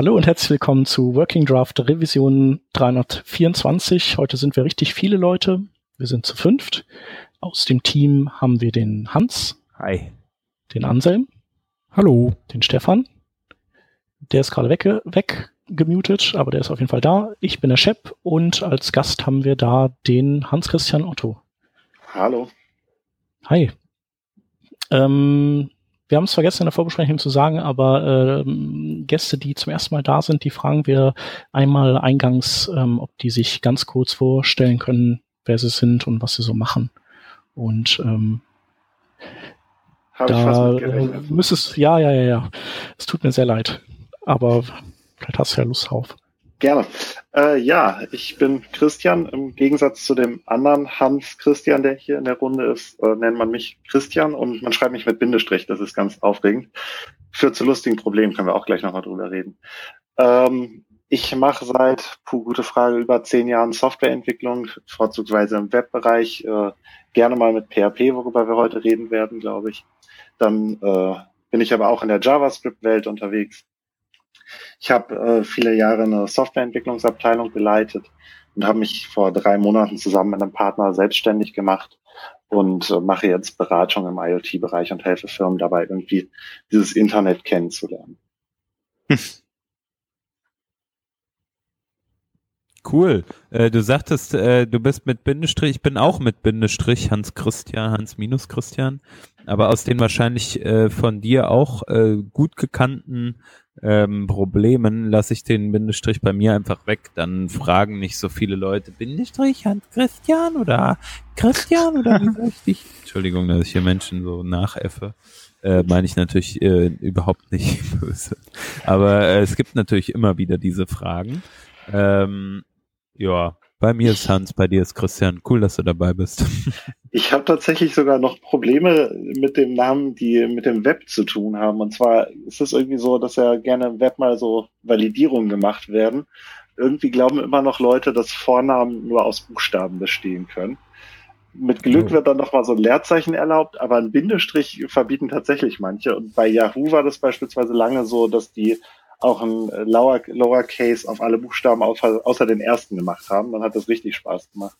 Hallo und herzlich willkommen zu Working Draft Revision 324. Heute sind wir richtig viele Leute. Wir sind zu fünft. Aus dem Team haben wir den Hans. Hi. Den Anselm. Hallo. Den Stefan. Der ist gerade weg, weggemutet, aber der ist auf jeden Fall da. Ich bin der Shep und als Gast haben wir da den Hans-Christian Otto. Hallo. Hi. Ähm, wir haben es vergessen in der Vorbesprechung zu sagen, aber ähm, Gäste, die zum ersten Mal da sind, die fragen wir einmal eingangs, ähm, ob die sich ganz kurz vorstellen können, wer sie sind und was sie so machen. Und ähm, Hab da müsstest ja, ja, ja, ja. Es tut mir sehr leid, aber vielleicht hast du ja Lust drauf. Gerne. Äh, ja, ich bin Christian. Im Gegensatz zu dem anderen Hans Christian, der hier in der Runde ist, äh, nennt man mich Christian und man schreibt mich mit Bindestrich. Das ist ganz aufregend. Führt zu lustigen Problemen, können wir auch gleich nochmal drüber reden. Ähm, ich mache seit, puh, gute Frage, über zehn Jahren Softwareentwicklung, vorzugsweise im Webbereich, äh, gerne mal mit PHP, worüber wir heute reden werden, glaube ich. Dann äh, bin ich aber auch in der JavaScript-Welt unterwegs ich habe äh, viele Jahre eine Softwareentwicklungsabteilung geleitet und habe mich vor drei Monaten zusammen mit einem Partner selbstständig gemacht und äh, mache jetzt Beratung im IoT-Bereich und helfe Firmen dabei, irgendwie dieses Internet kennenzulernen. Cool. Äh, du sagtest, äh, du bist mit Bindestrich, ich bin auch mit Bindestrich, Hans Christian, Hans minus Christian, aber aus den wahrscheinlich äh, von dir auch äh, gut gekannten ähm, Problemen lasse ich den Bindestrich bei mir einfach weg. Dann fragen nicht so viele Leute, Bindestrich Hans Christian oder Christian oder wie soll ich dich? Entschuldigung, dass ich hier Menschen so nachäffe. Äh, meine ich natürlich äh, überhaupt nicht böse. Aber äh, es gibt natürlich immer wieder diese Fragen. Ähm, ja, bei mir ist Hans, bei dir ist Christian. Cool, dass du dabei bist. Ich habe tatsächlich sogar noch Probleme mit dem Namen, die mit dem Web zu tun haben. Und zwar ist es irgendwie so, dass ja gerne im Web mal so Validierungen gemacht werden. Irgendwie glauben immer noch Leute, dass Vornamen nur aus Buchstaben bestehen können. Mit Glück oh. wird dann noch mal so ein Leerzeichen erlaubt, aber ein Bindestrich verbieten tatsächlich manche. Und bei Yahoo war das beispielsweise lange so, dass die auch ein Lower, Lowercase auf alle Buchstaben außer, außer den ersten gemacht haben. Dann hat das richtig Spaß gemacht.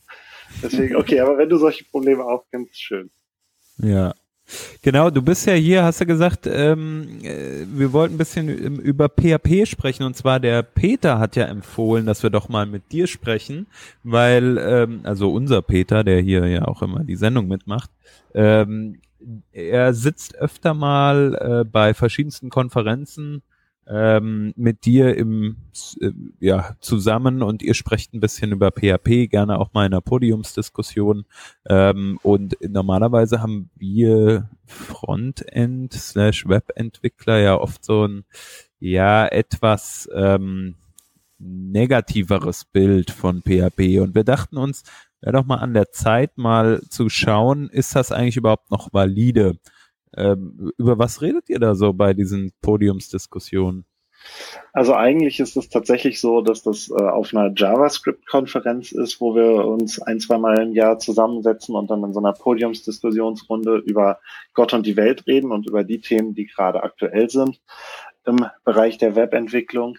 Deswegen, okay, aber wenn du solche Probleme aufkennst, schön. Ja. Genau, du bist ja hier, hast du gesagt, ähm, äh, wir wollten ein bisschen über PHP sprechen und zwar der Peter hat ja empfohlen, dass wir doch mal mit dir sprechen, weil, ähm, also unser Peter, der hier ja auch immer die Sendung mitmacht, ähm, er sitzt öfter mal äh, bei verschiedensten Konferenzen ähm, mit dir im äh, ja zusammen und ihr sprecht ein bisschen über PHP, gerne auch mal in einer Podiumsdiskussion. Ähm, und normalerweise haben wir Frontend slash Webentwickler ja oft so ein ja etwas ähm, negativeres Bild von PHP und wir dachten uns, wäre doch mal an der Zeit mal zu schauen, ist das eigentlich überhaupt noch valide? Ähm, über was redet ihr da so bei diesen Podiumsdiskussionen? Also eigentlich ist es tatsächlich so, dass das äh, auf einer JavaScript-Konferenz ist, wo wir uns ein, zwei Mal im Jahr zusammensetzen und dann in so einer Podiumsdiskussionsrunde über Gott und die Welt reden und über die Themen, die gerade aktuell sind im Bereich der Webentwicklung.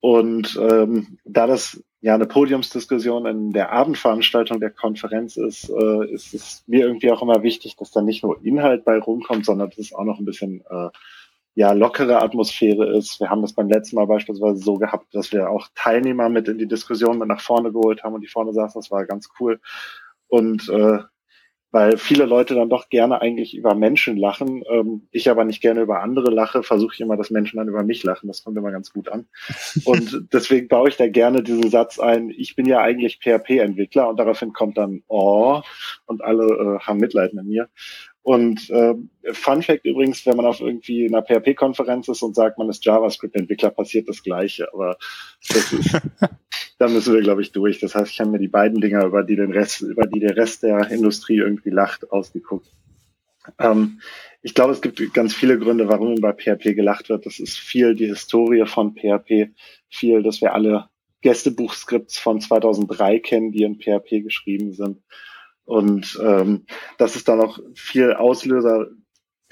Und ähm, da das ja eine Podiumsdiskussion in der Abendveranstaltung der Konferenz ist, äh, ist es mir irgendwie auch immer wichtig, dass da nicht nur Inhalt bei rumkommt, sondern dass es auch noch ein bisschen äh, ja lockere Atmosphäre ist. Wir haben das beim letzten Mal beispielsweise so gehabt, dass wir auch Teilnehmer mit in die Diskussion mit nach vorne geholt haben und die vorne saßen. Das war ganz cool. Und äh, weil viele Leute dann doch gerne eigentlich über Menschen lachen. Ähm, ich aber nicht gerne über andere lache, versuche ich immer, dass Menschen dann über mich lachen. Das kommt immer ganz gut an. Und deswegen baue ich da gerne diesen Satz ein, ich bin ja eigentlich PHP-Entwickler und daraufhin kommt dann Oh und alle äh, haben Mitleid mit mir. Und äh, Fun Fact übrigens, wenn man auf irgendwie einer PHP-Konferenz ist und sagt, man ist JavaScript-Entwickler, passiert das Gleiche. Aber das ist, da müssen wir, glaube ich, durch. Das heißt, ich habe mir die beiden Dinger, über die den Rest, über die der Rest der Industrie irgendwie lacht, ausgeguckt. Ähm, ich glaube, es gibt ganz viele Gründe, warum bei PHP gelacht wird. Das ist viel die Historie von PHP, viel, dass wir alle Gästebuchskripts von 2003 kennen, die in PHP geschrieben sind. Und ähm, das ist dann auch viel Auslöser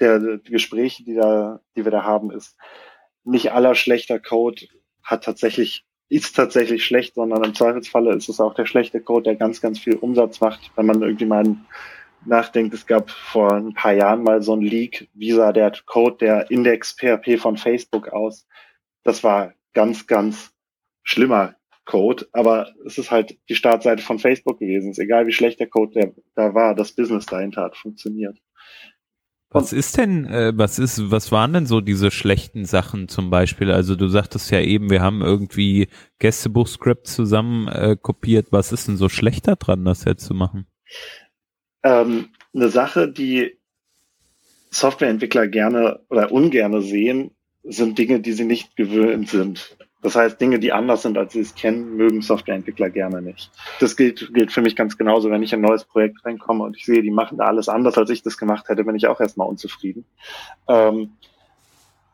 der, der Gespräche, die, da, die wir da haben, ist nicht aller schlechter Code hat tatsächlich ist tatsächlich schlecht, sondern im Zweifelsfalle ist es auch der schlechte Code, der ganz, ganz viel Umsatz macht. Wenn man irgendwie mal nachdenkt, es gab vor ein paar Jahren mal so ein Leak, wie sah der Code der Index PHP von Facebook aus. Das war ganz, ganz schlimmer Code, aber es ist halt die Startseite von Facebook gewesen. Es ist egal, wie schlecht der Code der, da war, das Business dahinter hat funktioniert. Was ist denn, äh, was ist, was waren denn so diese schlechten Sachen zum Beispiel? Also du sagtest ja eben, wir haben irgendwie Gästebuchskript zusammen äh, kopiert. Was ist denn so schlechter dran, das jetzt zu machen? Ähm, eine Sache, die Softwareentwickler gerne oder ungerne sehen, sind Dinge, die sie nicht gewöhnt sind. Das heißt, Dinge, die anders sind, als sie es kennen, mögen Softwareentwickler gerne nicht. Das gilt, gilt für mich ganz genauso. Wenn ich in ein neues Projekt reinkomme und ich sehe, die machen da alles anders, als ich das gemacht hätte, bin ich auch erstmal unzufrieden. Ähm,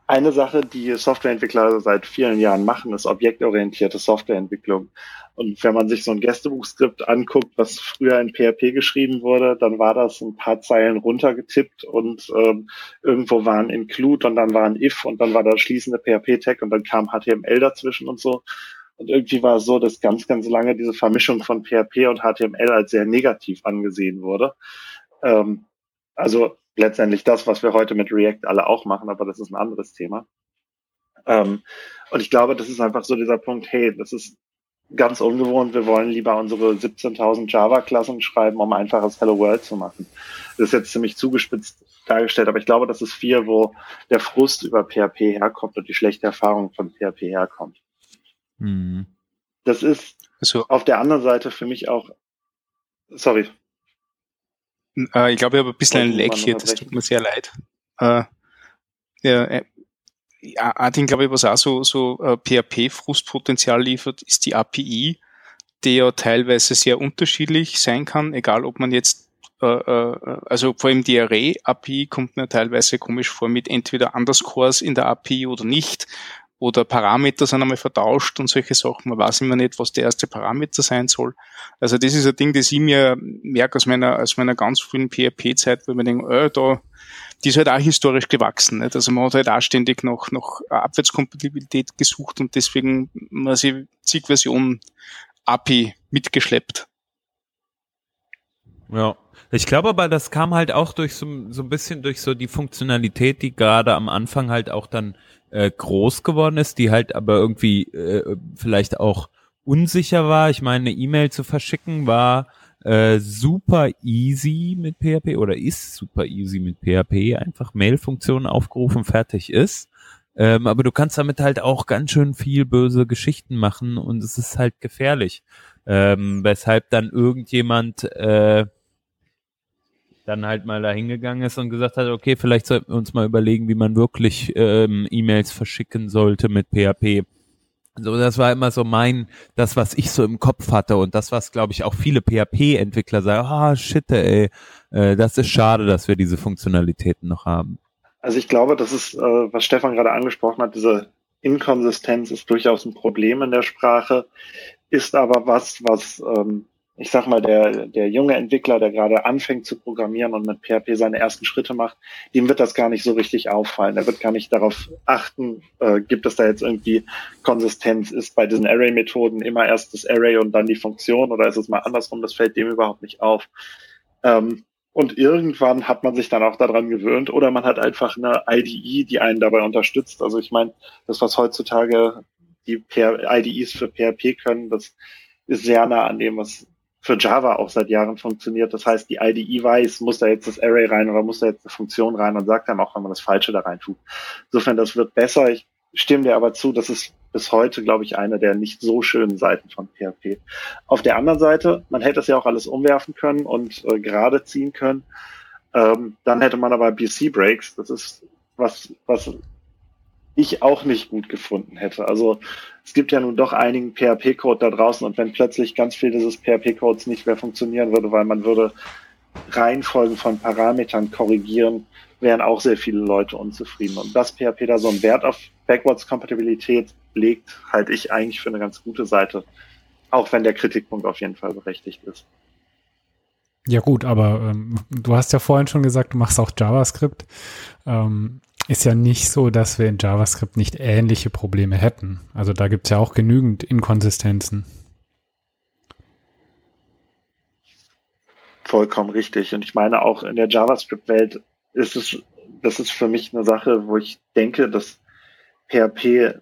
eine Sache, die Softwareentwickler seit vielen Jahren machen, ist objektorientierte Softwareentwicklung. Und wenn man sich so ein Gästebuchskript anguckt, was früher in PHP geschrieben wurde, dann war das ein paar Zeilen runtergetippt und ähm, irgendwo war ein Include und dann war ein If und dann war der schließende PHP-Tag und dann kam HTML dazwischen und so. Und irgendwie war es so, dass ganz, ganz lange diese Vermischung von PHP und HTML als sehr negativ angesehen wurde. Ähm, also letztendlich das, was wir heute mit React alle auch machen, aber das ist ein anderes Thema. Ähm, und ich glaube, das ist einfach so dieser Punkt, hey, das ist ganz ungewohnt, wir wollen lieber unsere 17.000 Java-Klassen schreiben, um einfaches Hello World zu machen. Das ist jetzt ziemlich zugespitzt dargestellt, aber ich glaube, das ist viel, wo der Frust über PHP herkommt und die schlechte Erfahrung von PHP herkommt. Mhm. Das ist also, auf der anderen Seite für mich auch, sorry, äh, ich glaube, ich habe ein bisschen ein Lag hier, das tut mir sehr leid. Äh, ja, äh, Ding, glaube ich, was auch so, so äh, PHP-Frustpotenzial liefert, ist die API, die ja teilweise sehr unterschiedlich sein kann, egal ob man jetzt äh, äh, also vor allem die Array-API kommt mir teilweise komisch vor mit entweder Underscores in der API oder nicht oder Parameter sind einmal vertauscht und solche Sachen. Man weiß immer nicht, was der erste Parameter sein soll. Also das ist ein Ding, das ich mir merke aus meiner, aus meiner ganz frühen PHP-Zeit, wo ich mir denke, äh, da, die ist halt auch historisch gewachsen. Nicht? Also man hat halt auch ständig noch, noch Abwärtskompatibilität gesucht und deswegen man zig Versionen API mitgeschleppt. Ja. Ich glaube aber, das kam halt auch durch so, so ein bisschen durch so die Funktionalität, die gerade am Anfang halt auch dann äh, groß geworden ist, die halt aber irgendwie äh, vielleicht auch unsicher war. Ich meine, eine E-Mail zu verschicken war äh, super easy mit PHP oder ist super easy mit PHP. Einfach Mail-Funktion aufgerufen, fertig ist. Ähm, aber du kannst damit halt auch ganz schön viel böse Geschichten machen und es ist halt gefährlich. Ähm, weshalb dann irgendjemand äh, dann halt mal da hingegangen ist und gesagt hat, okay, vielleicht sollten wir uns mal überlegen, wie man wirklich ähm, E-Mails verschicken sollte mit PHP. So, das war immer so mein, das, was ich so im Kopf hatte und das, was, glaube ich, auch viele PHP-Entwickler sagen, ah, shit, ey, äh, das ist schade, dass wir diese Funktionalitäten noch haben. Also ich glaube, das ist, äh, was Stefan gerade angesprochen hat, diese Inkonsistenz ist durchaus ein Problem in der Sprache, ist aber was, was ähm, ich sag mal, der, der junge Entwickler, der gerade anfängt zu programmieren und mit PHP seine ersten Schritte macht, dem wird das gar nicht so richtig auffallen. Er wird gar nicht darauf achten, äh, gibt es da jetzt irgendwie Konsistenz, ist bei diesen Array-Methoden immer erst das Array und dann die Funktion oder ist es mal andersrum, das fällt dem überhaupt nicht auf. Ähm, und irgendwann hat man sich dann auch daran gewöhnt oder man hat einfach eine IDE, die einen dabei unterstützt. Also ich meine, das, was heutzutage die IDEs für PHP können, das ist sehr nah an dem, was für Java auch seit Jahren funktioniert. Das heißt, die IDE weiß, muss da jetzt das Array rein oder muss da jetzt eine Funktion rein und sagt dann auch, wenn man das Falsche da rein tut. Insofern, das wird besser. Ich stimme dir aber zu, das ist bis heute, glaube ich, eine der nicht so schönen Seiten von PHP. Auf der anderen Seite, man hätte es ja auch alles umwerfen können und äh, gerade ziehen können. Ähm, dann hätte man aber BC Breaks. Das ist was, was ich auch nicht gut gefunden hätte. Also es gibt ja nun doch einigen PHP-Code da draußen und wenn plötzlich ganz viel dieses PHP-Codes nicht mehr funktionieren würde, weil man würde Reihenfolgen von Parametern korrigieren, wären auch sehr viele Leute unzufrieden. Und dass PHP da so einen Wert auf Backwards-Kompatibilität legt, halte ich eigentlich für eine ganz gute Seite. Auch wenn der Kritikpunkt auf jeden Fall berechtigt ist. Ja gut, aber ähm, du hast ja vorhin schon gesagt, du machst auch JavaScript. Ähm, ist ja nicht so, dass wir in JavaScript nicht ähnliche Probleme hätten. Also da gibt es ja auch genügend Inkonsistenzen. Vollkommen richtig. Und ich meine, auch in der JavaScript-Welt ist es, das ist für mich eine Sache, wo ich denke, dass PHP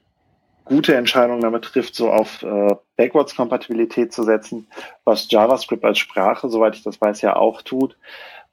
gute Entscheidungen damit trifft, so auf äh, Backwards-Kompatibilität zu setzen, was JavaScript als Sprache, soweit ich das weiß, ja auch tut,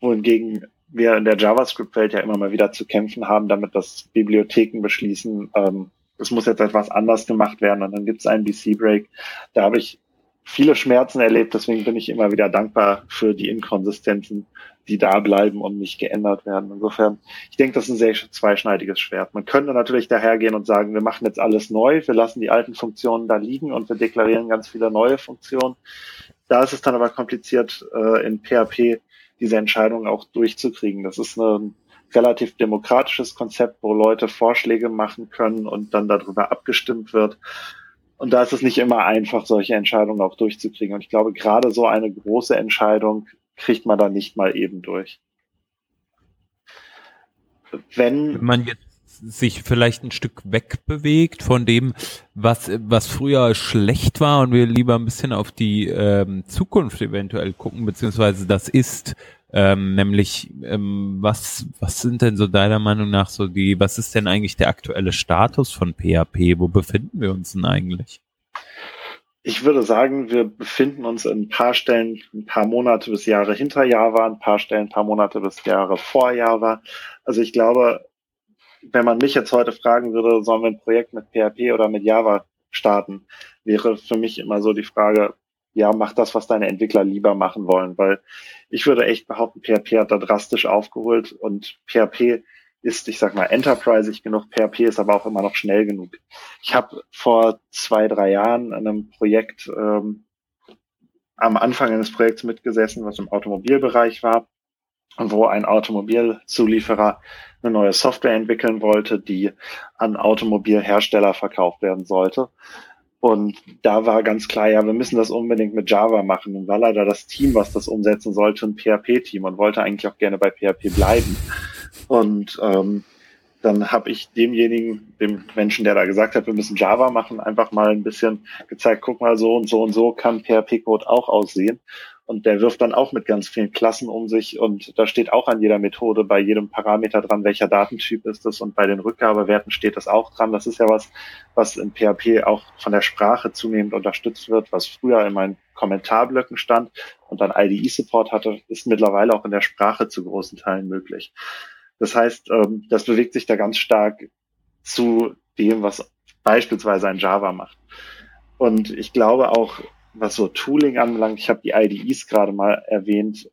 wohingegen wir in der JavaScript-Welt ja immer mal wieder zu kämpfen haben, damit das Bibliotheken beschließen, ähm, es muss jetzt etwas anders gemacht werden und dann gibt es einen BC-Break. Da habe ich viele Schmerzen erlebt, deswegen bin ich immer wieder dankbar für die Inkonsistenzen, die da bleiben und nicht geändert werden. Insofern, ich denke, das ist ein sehr zweischneidiges Schwert. Man könnte natürlich dahergehen und sagen, wir machen jetzt alles neu, wir lassen die alten Funktionen da liegen und wir deklarieren ganz viele neue Funktionen. Da ist es dann aber kompliziert, äh, in PHP diese Entscheidung auch durchzukriegen. Das ist ein relativ demokratisches Konzept, wo Leute Vorschläge machen können und dann darüber abgestimmt wird. Und da ist es nicht immer einfach, solche Entscheidungen auch durchzukriegen. Und ich glaube, gerade so eine große Entscheidung kriegt man dann nicht mal eben durch. Wenn, Wenn man jetzt sich vielleicht ein Stück wegbewegt von dem, was, was früher schlecht war und wir lieber ein bisschen auf die ähm, Zukunft eventuell gucken, beziehungsweise das ist, ähm, nämlich ähm, was, was sind denn so deiner Meinung nach so die, was ist denn eigentlich der aktuelle Status von PHP? Wo befinden wir uns denn eigentlich? Ich würde sagen, wir befinden uns in ein paar Stellen ein paar Monate bis Jahre hinter Java, ein paar Stellen ein paar Monate bis Jahre vor Java. Also ich glaube, wenn man mich jetzt heute fragen würde, sollen wir ein Projekt mit PHP oder mit Java starten, wäre für mich immer so die Frage, ja, mach das, was deine Entwickler lieber machen wollen, weil ich würde echt behaupten, PHP hat da drastisch aufgeholt und PHP ist, ich sag mal, enterprisig genug, PHP ist aber auch immer noch schnell genug. Ich habe vor zwei, drei Jahren an einem Projekt ähm, am Anfang eines Projekts mitgesessen, was im Automobilbereich war wo ein Automobilzulieferer eine neue Software entwickeln wollte, die an Automobilhersteller verkauft werden sollte. Und da war ganz klar, ja, wir müssen das unbedingt mit Java machen. Und war leider das Team, was das umsetzen sollte, ein PHP-Team und wollte eigentlich auch gerne bei PHP bleiben. Und ähm, dann habe ich demjenigen, dem Menschen, der da gesagt hat, wir müssen Java machen, einfach mal ein bisschen gezeigt, guck mal, so und so und so kann PHP-Code auch aussehen. Und der wirft dann auch mit ganz vielen Klassen um sich und da steht auch an jeder Methode bei jedem Parameter dran, welcher Datentyp ist es und bei den Rückgabewerten steht das auch dran. Das ist ja was, was in PHP auch von der Sprache zunehmend unterstützt wird, was früher in meinen Kommentarblöcken stand und dann IDE-Support hatte, ist mittlerweile auch in der Sprache zu großen Teilen möglich. Das heißt, ähm, das bewegt sich da ganz stark zu dem, was beispielsweise ein Java macht. Und ich glaube auch, was so Tooling anbelangt, ich habe die IDEs gerade mal erwähnt.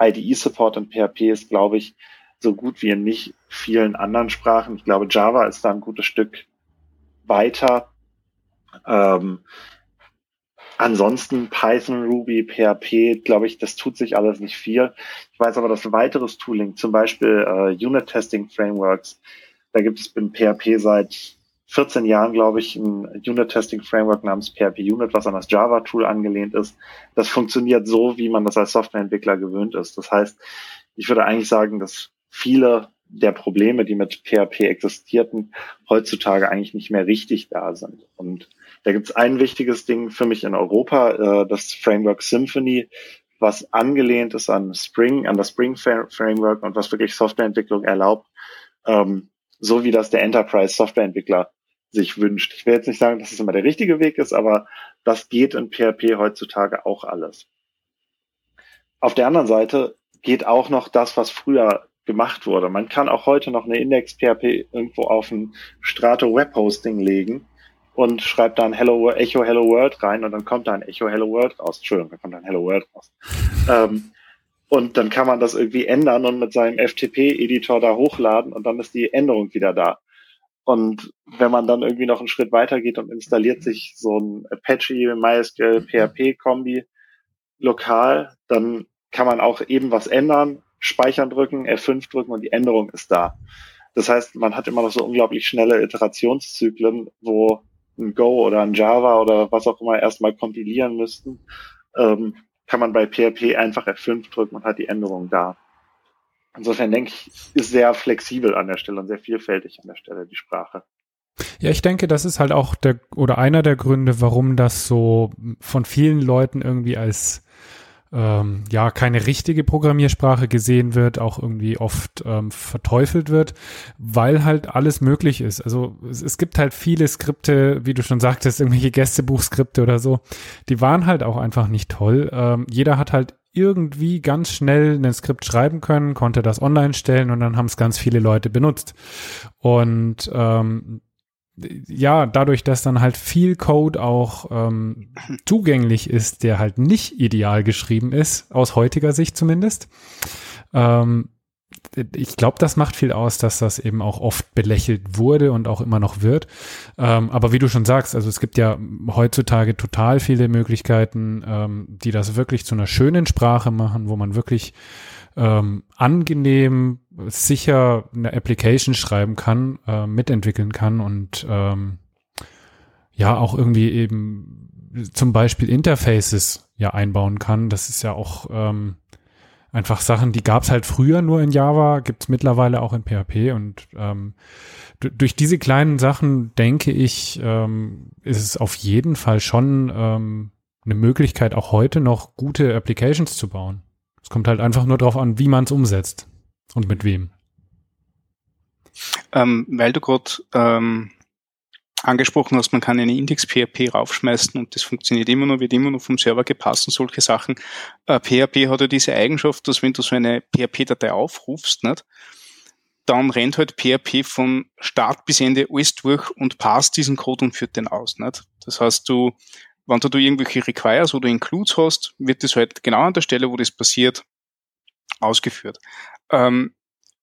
IDE-Support in PHP ist, glaube ich, so gut wie in nicht vielen anderen Sprachen. Ich glaube, Java ist da ein gutes Stück weiter. Ähm, ansonsten Python, Ruby, PHP, glaube ich, das tut sich alles nicht viel. Ich weiß aber, dass weiteres Tooling, zum Beispiel äh, Unit-Testing-Frameworks, da gibt es in PHP seit 14 Jahren, glaube ich, ein Unit-Testing-Framework namens PHP Unit, was an das Java-Tool angelehnt ist. Das funktioniert so, wie man das als Softwareentwickler gewöhnt ist. Das heißt, ich würde eigentlich sagen, dass viele der Probleme, die mit PHP existierten, heutzutage eigentlich nicht mehr richtig da sind. Und da gibt es ein wichtiges Ding für mich in Europa, äh, das Framework Symphony, was angelehnt ist an Spring, an das Spring Framework und was wirklich Softwareentwicklung erlaubt, ähm, so wie das der Enterprise Softwareentwickler sich wünscht. Ich will jetzt nicht sagen, dass es immer der richtige Weg ist, aber das geht in PHP heutzutage auch alles. Auf der anderen Seite geht auch noch das, was früher gemacht wurde. Man kann auch heute noch eine Index PHP irgendwo auf ein Strato Web Hosting legen und schreibt da ein Hello Echo Hello World rein und dann kommt da ein Echo Hello World raus. Entschuldigung, da kommt da ein Hello World raus. ähm, und dann kann man das irgendwie ändern und mit seinem FTP-Editor da hochladen und dann ist die Änderung wieder da. Und wenn man dann irgendwie noch einen Schritt weiter geht und installiert sich so ein Apache MySQL PHP Kombi lokal, dann kann man auch eben was ändern, speichern drücken, F5 drücken und die Änderung ist da. Das heißt, man hat immer noch so unglaublich schnelle Iterationszyklen, wo ein Go oder ein Java oder was auch immer erstmal kompilieren müssten, ähm, kann man bei PHP einfach F5 drücken und hat die Änderung da. Insofern denke ich, ist sehr flexibel an der Stelle und sehr vielfältig an der Stelle die Sprache. Ja, ich denke, das ist halt auch der oder einer der Gründe, warum das so von vielen Leuten irgendwie als ähm, ja keine richtige Programmiersprache gesehen wird, auch irgendwie oft ähm, verteufelt wird, weil halt alles möglich ist. Also es, es gibt halt viele Skripte, wie du schon sagtest, irgendwelche Gästebuchskripte oder so, die waren halt auch einfach nicht toll. Ähm, jeder hat halt irgendwie ganz schnell ein Skript schreiben können, konnte das online stellen und dann haben es ganz viele Leute benutzt. Und ähm, ja, dadurch, dass dann halt viel Code auch ähm, zugänglich ist, der halt nicht ideal geschrieben ist, aus heutiger Sicht zumindest. Ähm, ich glaube, das macht viel aus, dass das eben auch oft belächelt wurde und auch immer noch wird. Ähm, aber wie du schon sagst, also es gibt ja heutzutage total viele Möglichkeiten, ähm, die das wirklich zu einer schönen Sprache machen, wo man wirklich ähm, angenehm, sicher eine Application schreiben kann, äh, mitentwickeln kann und ähm, ja auch irgendwie eben zum Beispiel Interfaces ja einbauen kann. Das ist ja auch ähm, einfach Sachen, die gab es halt früher nur in Java, gibt es mittlerweile auch in PHP und ähm, durch diese kleinen Sachen denke ich, ähm, ist es auf jeden Fall schon ähm, eine Möglichkeit, auch heute noch gute Applications zu bauen. Es kommt halt einfach nur darauf an, wie man es umsetzt und mit wem. Ähm, weil du gerade ähm, angesprochen hast, man kann eine Index-PHP raufschmeißen und das funktioniert immer noch, wird immer noch vom Server gepasst und solche Sachen. Äh, PHP hat ja diese Eigenschaft, dass wenn du so eine PHP-Datei aufrufst, nicht, dann rennt halt PHP von Start bis Ende alles durch und passt diesen Code und führt den aus. Nicht? Das heißt, du wenn du, irgendwelche Requires oder Includes hast, wird das halt genau an der Stelle, wo das passiert, ausgeführt. Ähm,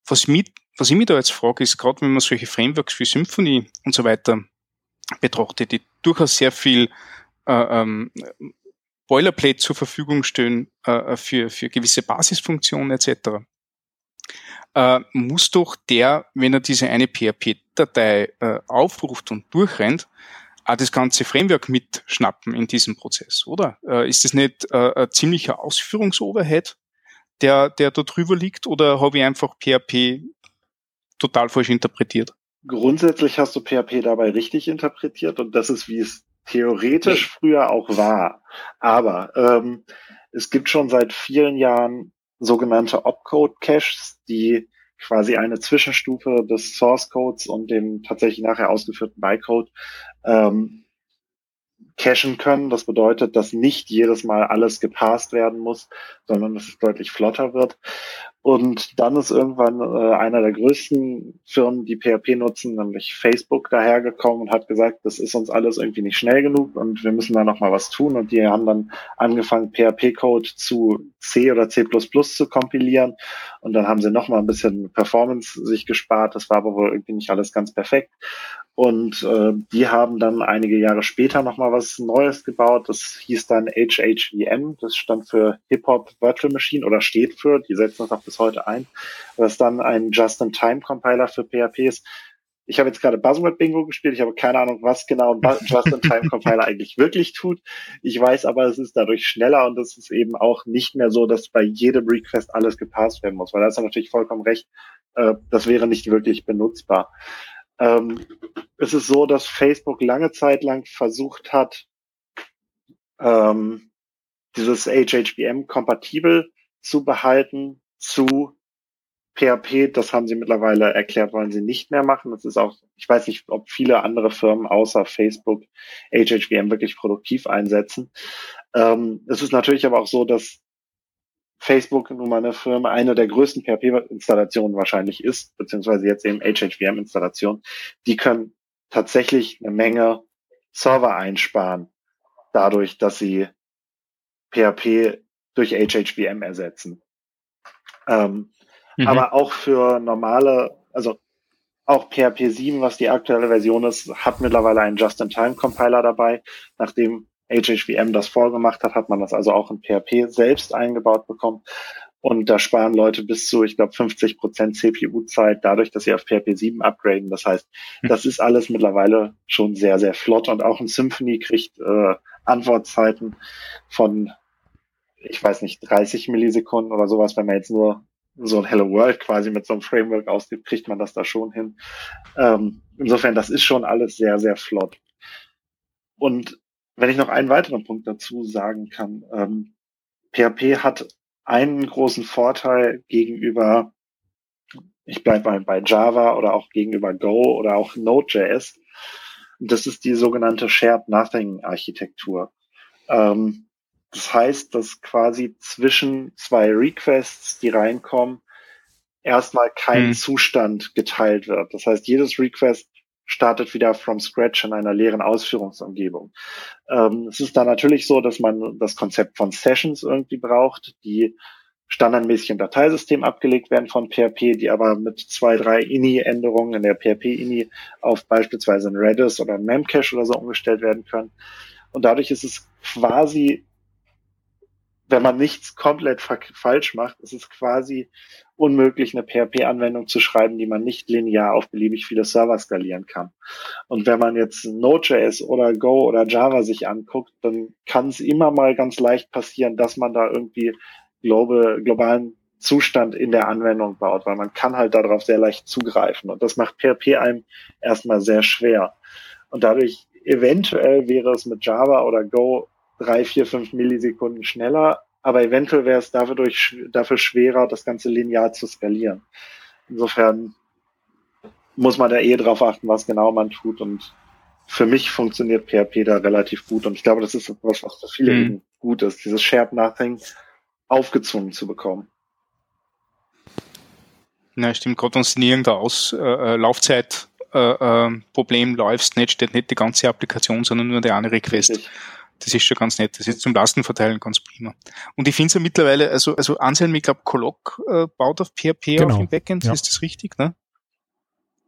was, mit, was ich mich da jetzt frage, ist gerade, wenn man solche Frameworks wie Symfony und so weiter betrachtet, die durchaus sehr viel äh, ähm, Boilerplate zur Verfügung stellen äh, für, für gewisse Basisfunktionen etc., äh, muss doch der, wenn er diese eine PHP-Datei äh, aufruft und durchrennt, auch das ganze Framework mitschnappen in diesem Prozess, oder? Äh, ist das nicht äh, ein ziemlicher Ausführungsoverhead, der, der da drüber liegt, oder habe ich einfach PHP total falsch interpretiert? Grundsätzlich hast du PHP dabei richtig interpretiert und das ist, wie es theoretisch früher auch war. Aber ähm, es gibt schon seit vielen Jahren sogenannte Opcode-Caches, die quasi eine Zwischenstufe des Source Codes und dem tatsächlich nachher ausgeführten Bytecode ähm, cachen können. Das bedeutet, dass nicht jedes Mal alles gepasst werden muss, sondern dass es deutlich flotter wird. Und dann ist irgendwann äh, einer der größten Firmen, die PHP nutzen, nämlich Facebook, dahergekommen und hat gesagt, das ist uns alles irgendwie nicht schnell genug und wir müssen da noch mal was tun. Und die haben dann angefangen, PHP-Code zu C oder C++ zu kompilieren. Und dann haben sie noch mal ein bisschen Performance sich gespart. Das war aber wohl irgendwie nicht alles ganz perfekt. Und äh, die haben dann einige Jahre später nochmal was Neues gebaut. Das hieß dann HHVM. Das stand für Hip Hop Virtual Machine oder steht für, die setzen das auch bis heute ein. Das ist dann ein Just-in-Time-Compiler für PHP ist. Ich habe jetzt gerade Buzzword Bingo gespielt. Ich habe keine Ahnung, was genau ein Just-in-Time-Compiler eigentlich wirklich tut. Ich weiß aber, es ist dadurch schneller und es ist eben auch nicht mehr so, dass bei jedem Request alles gepasst werden muss, weil da ist natürlich vollkommen recht. Äh, das wäre nicht wirklich benutzbar. Ähm, es ist so, dass Facebook lange Zeit lang versucht hat, ähm, dieses HHBM kompatibel zu behalten zu PHP. Das haben sie mittlerweile erklärt, wollen sie nicht mehr machen. Das ist auch, ich weiß nicht, ob viele andere Firmen außer Facebook HHBM wirklich produktiv einsetzen. Ähm, es ist natürlich aber auch so, dass Facebook nun mal eine Firma, eine der größten PHP-Installationen wahrscheinlich ist, beziehungsweise jetzt eben HHVM-Installation, die können tatsächlich eine Menge Server einsparen, dadurch, dass sie PHP durch HHVM ersetzen. Ähm, mhm. Aber auch für normale, also auch PHP 7, was die aktuelle Version ist, hat mittlerweile einen Just-in-Time-Compiler dabei, nachdem HHVM das vorgemacht hat, hat man das also auch in PHP selbst eingebaut bekommen. Und da sparen Leute bis zu, ich glaube, 50 Prozent CPU-Zeit dadurch, dass sie auf PHP 7 upgraden. Das heißt, hm. das ist alles mittlerweile schon sehr, sehr flott. Und auch ein Symphony kriegt äh, Antwortzeiten von, ich weiß nicht, 30 Millisekunden oder sowas, wenn man jetzt nur so ein Hello World quasi mit so einem Framework ausgibt, kriegt man das da schon hin. Ähm, insofern, das ist schon alles sehr, sehr flott. Und wenn ich noch einen weiteren Punkt dazu sagen kann, ähm, PHP hat einen großen Vorteil gegenüber, ich bleibe mal bei Java oder auch gegenüber Go oder auch Node.js. Das ist die sogenannte Shared Nothing Architektur. Ähm, das heißt, dass quasi zwischen zwei Requests, die reinkommen, erstmal kein hm. Zustand geteilt wird. Das heißt, jedes Request startet wieder from scratch in einer leeren Ausführungsumgebung. Ähm, es ist da natürlich so, dass man das Konzept von Sessions irgendwie braucht, die standardmäßig im Dateisystem abgelegt werden von PHP, die aber mit zwei, drei INI-Änderungen in der PHP-INI auf beispielsweise ein Redis oder ein Memcache oder so umgestellt werden können. Und dadurch ist es quasi wenn man nichts komplett falsch macht, ist es quasi unmöglich, eine PHP-Anwendung zu schreiben, die man nicht linear auf beliebig viele Server skalieren kann. Und wenn man jetzt Node.js oder Go oder Java sich anguckt, dann kann es immer mal ganz leicht passieren, dass man da irgendwie global, globalen Zustand in der Anwendung baut, weil man kann halt darauf sehr leicht zugreifen. Und das macht PHP einem erstmal sehr schwer. Und dadurch eventuell wäre es mit Java oder Go drei, vier, fünf Millisekunden schneller, aber eventuell wäre es dafür, durch, dafür schwerer, das Ganze linear zu skalieren. Insofern muss man da eh drauf achten, was genau man tut und für mich funktioniert PHP da relativ gut und ich glaube, das ist etwas, was für viele mhm. gut ist, dieses Shared Nothing aufgezwungen zu bekommen. Na, stimmt, gerade wenn du in irgendeiner Aus, äh, äh Laufzeit äh, äh, Problem läufst, nicht steht nicht die ganze Applikation, sondern nur der eine Request. Richtig. Das ist schon ganz nett. Das ist zum Lastenverteilen ganz prima. Und ich finde es ja mittlerweile, also, also Anselm, ich glaube, Colloc äh, baut auf PHP genau. auf dem Backend, ja. ist das richtig, ne?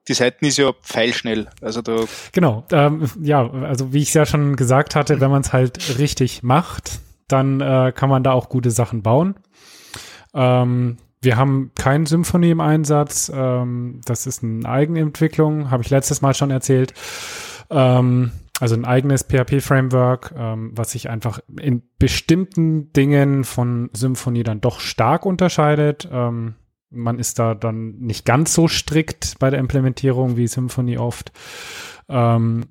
die Seiten ist ja pfeilschnell. Also da genau, ähm, ja, also wie ich es ja schon gesagt hatte, wenn man es halt richtig macht, dann äh, kann man da auch gute Sachen bauen. Ähm, wir haben kein Symphony im Einsatz. Ähm, das ist eine Eigenentwicklung, habe ich letztes Mal schon erzählt. Ähm, also ein eigenes PHP-Framework, ähm, was sich einfach in bestimmten Dingen von Symfony dann doch stark unterscheidet. Ähm, man ist da dann nicht ganz so strikt bei der Implementierung wie Symfony oft. Ähm,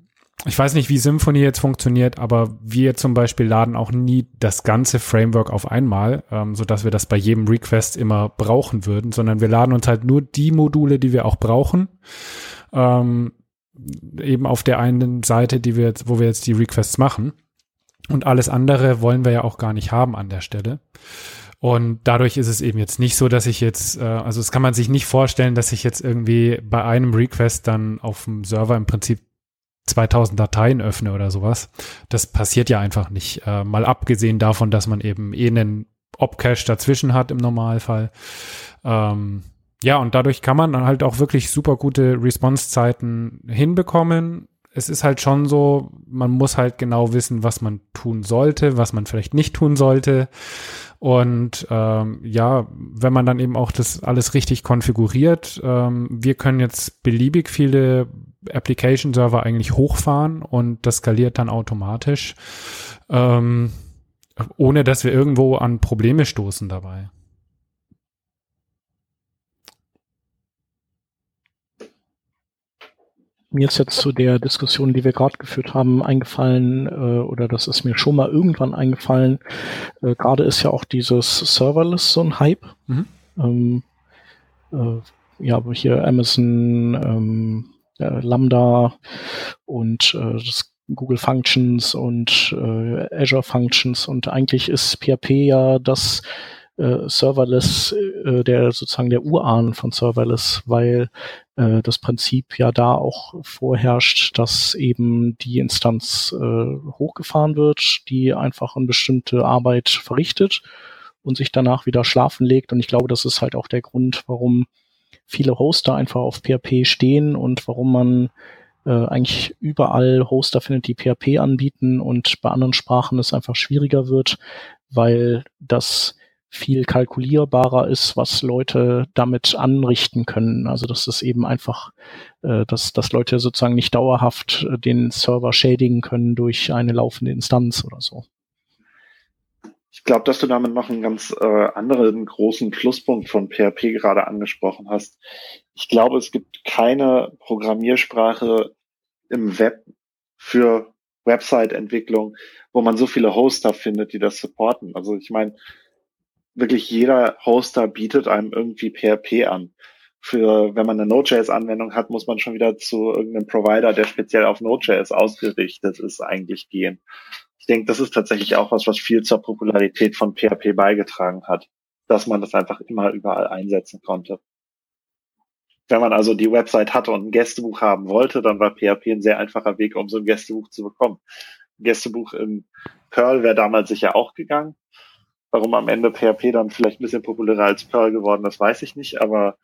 ich weiß nicht, wie Symfony jetzt funktioniert, aber wir zum Beispiel laden auch nie das ganze Framework auf einmal, ähm, so dass wir das bei jedem Request immer brauchen würden, sondern wir laden uns halt nur die Module, die wir auch brauchen. Ähm, eben auf der einen Seite, die wir jetzt, wo wir jetzt die Requests machen. Und alles andere wollen wir ja auch gar nicht haben an der Stelle. Und dadurch ist es eben jetzt nicht so, dass ich jetzt, äh, also es kann man sich nicht vorstellen, dass ich jetzt irgendwie bei einem Request dann auf dem Server im Prinzip 2000 Dateien öffne oder sowas. Das passiert ja einfach nicht. Äh, mal abgesehen davon, dass man eben eh einen Opcache dazwischen hat im Normalfall. Ähm, ja, und dadurch kann man dann halt auch wirklich super gute Response-Zeiten hinbekommen. Es ist halt schon so, man muss halt genau wissen, was man tun sollte, was man vielleicht nicht tun sollte. Und ähm, ja, wenn man dann eben auch das alles richtig konfiguriert, ähm, wir können jetzt beliebig viele Application-Server eigentlich hochfahren und das skaliert dann automatisch, ähm, ohne dass wir irgendwo an Probleme stoßen dabei. Mir ist jetzt zu der Diskussion, die wir gerade geführt haben, eingefallen, äh, oder das ist mir schon mal irgendwann eingefallen. Äh, gerade ist ja auch dieses Serverless so ein Hype. Mhm. Ähm, äh, ja, hier Amazon, ähm, äh, Lambda und äh, das Google Functions und äh, Azure Functions und eigentlich ist PHP ja das äh, Serverless, äh, der sozusagen der Urahn von Serverless, weil äh, das Prinzip ja da auch vorherrscht, dass eben die Instanz äh, hochgefahren wird, die einfach eine bestimmte Arbeit verrichtet und sich danach wieder schlafen legt. Und ich glaube, das ist halt auch der Grund, warum viele Hoster einfach auf PHP stehen und warum man äh, eigentlich überall Hoster findet, die PHP anbieten und bei anderen Sprachen es einfach schwieriger wird, weil das viel kalkulierbarer ist, was Leute damit anrichten können. Also dass es eben einfach, äh, dass, dass Leute sozusagen nicht dauerhaft äh, den Server schädigen können durch eine laufende Instanz oder so. Ich glaube, dass du damit noch einen ganz äh, anderen großen Pluspunkt von PHP gerade angesprochen hast. Ich glaube, es gibt keine Programmiersprache im Web für Website-Entwicklung, wo man so viele Hoster findet, die das supporten. Also ich meine, wirklich jeder Hoster bietet einem irgendwie PHP an. Für, wenn man eine Node.js-Anwendung hat, muss man schon wieder zu irgendeinem Provider, der speziell auf Node.js ausgerichtet ist, eigentlich gehen ich denke, das ist tatsächlich auch was, was viel zur Popularität von PHP beigetragen hat, dass man das einfach immer überall einsetzen konnte. Wenn man also die Website hatte und ein Gästebuch haben wollte, dann war PHP ein sehr einfacher Weg, um so ein Gästebuch zu bekommen. Ein Gästebuch in Perl wäre damals sicher auch gegangen. Warum am Ende PHP dann vielleicht ein bisschen populärer als Perl geworden ist, weiß ich nicht, aber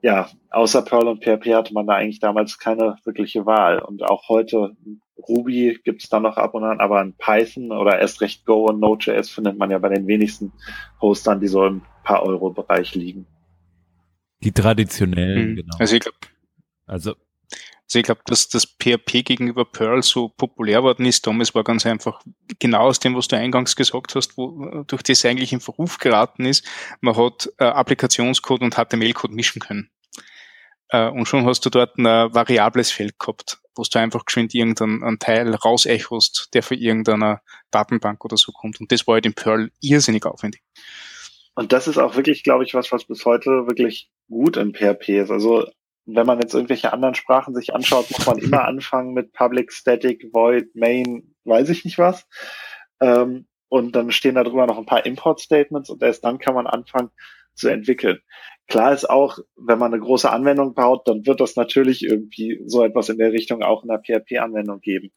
ja, außer Perl und PHP hatte man da eigentlich damals keine wirkliche Wahl. Und auch heute Ruby gibt's da noch ab und an, aber in Python oder erst recht Go und Node.js findet man ja bei den wenigsten Hostern, die so im paar Euro Bereich liegen. Die traditionellen, mhm. genau. Also also, also ich glaube, dass das PHP gegenüber Perl so populär worden ist, damals war ganz einfach genau aus dem, was du eingangs gesagt hast, wo durch das eigentlich in Verruf geraten ist. Man hat äh, Applikationscode und HTML-Code mischen können. Äh, und schon hast du dort ein variables Feld gehabt, wo du einfach geschwind irgendeinen Teil rausechost, der für irgendeiner Datenbank oder so kommt. Und das war halt in Perl irrsinnig aufwendig. Und das ist auch wirklich, glaube ich, was, was bis heute wirklich gut in PHP ist. Also wenn man jetzt irgendwelche anderen Sprachen sich anschaut, muss man immer anfangen mit Public, Static, Void, Main, weiß ich nicht was. Ähm, und dann stehen da drüber noch ein paar Import-Statements und erst dann kann man anfangen zu entwickeln. Klar ist auch, wenn man eine große Anwendung baut, dann wird das natürlich irgendwie so etwas in der Richtung auch in der PHP-Anwendung geben.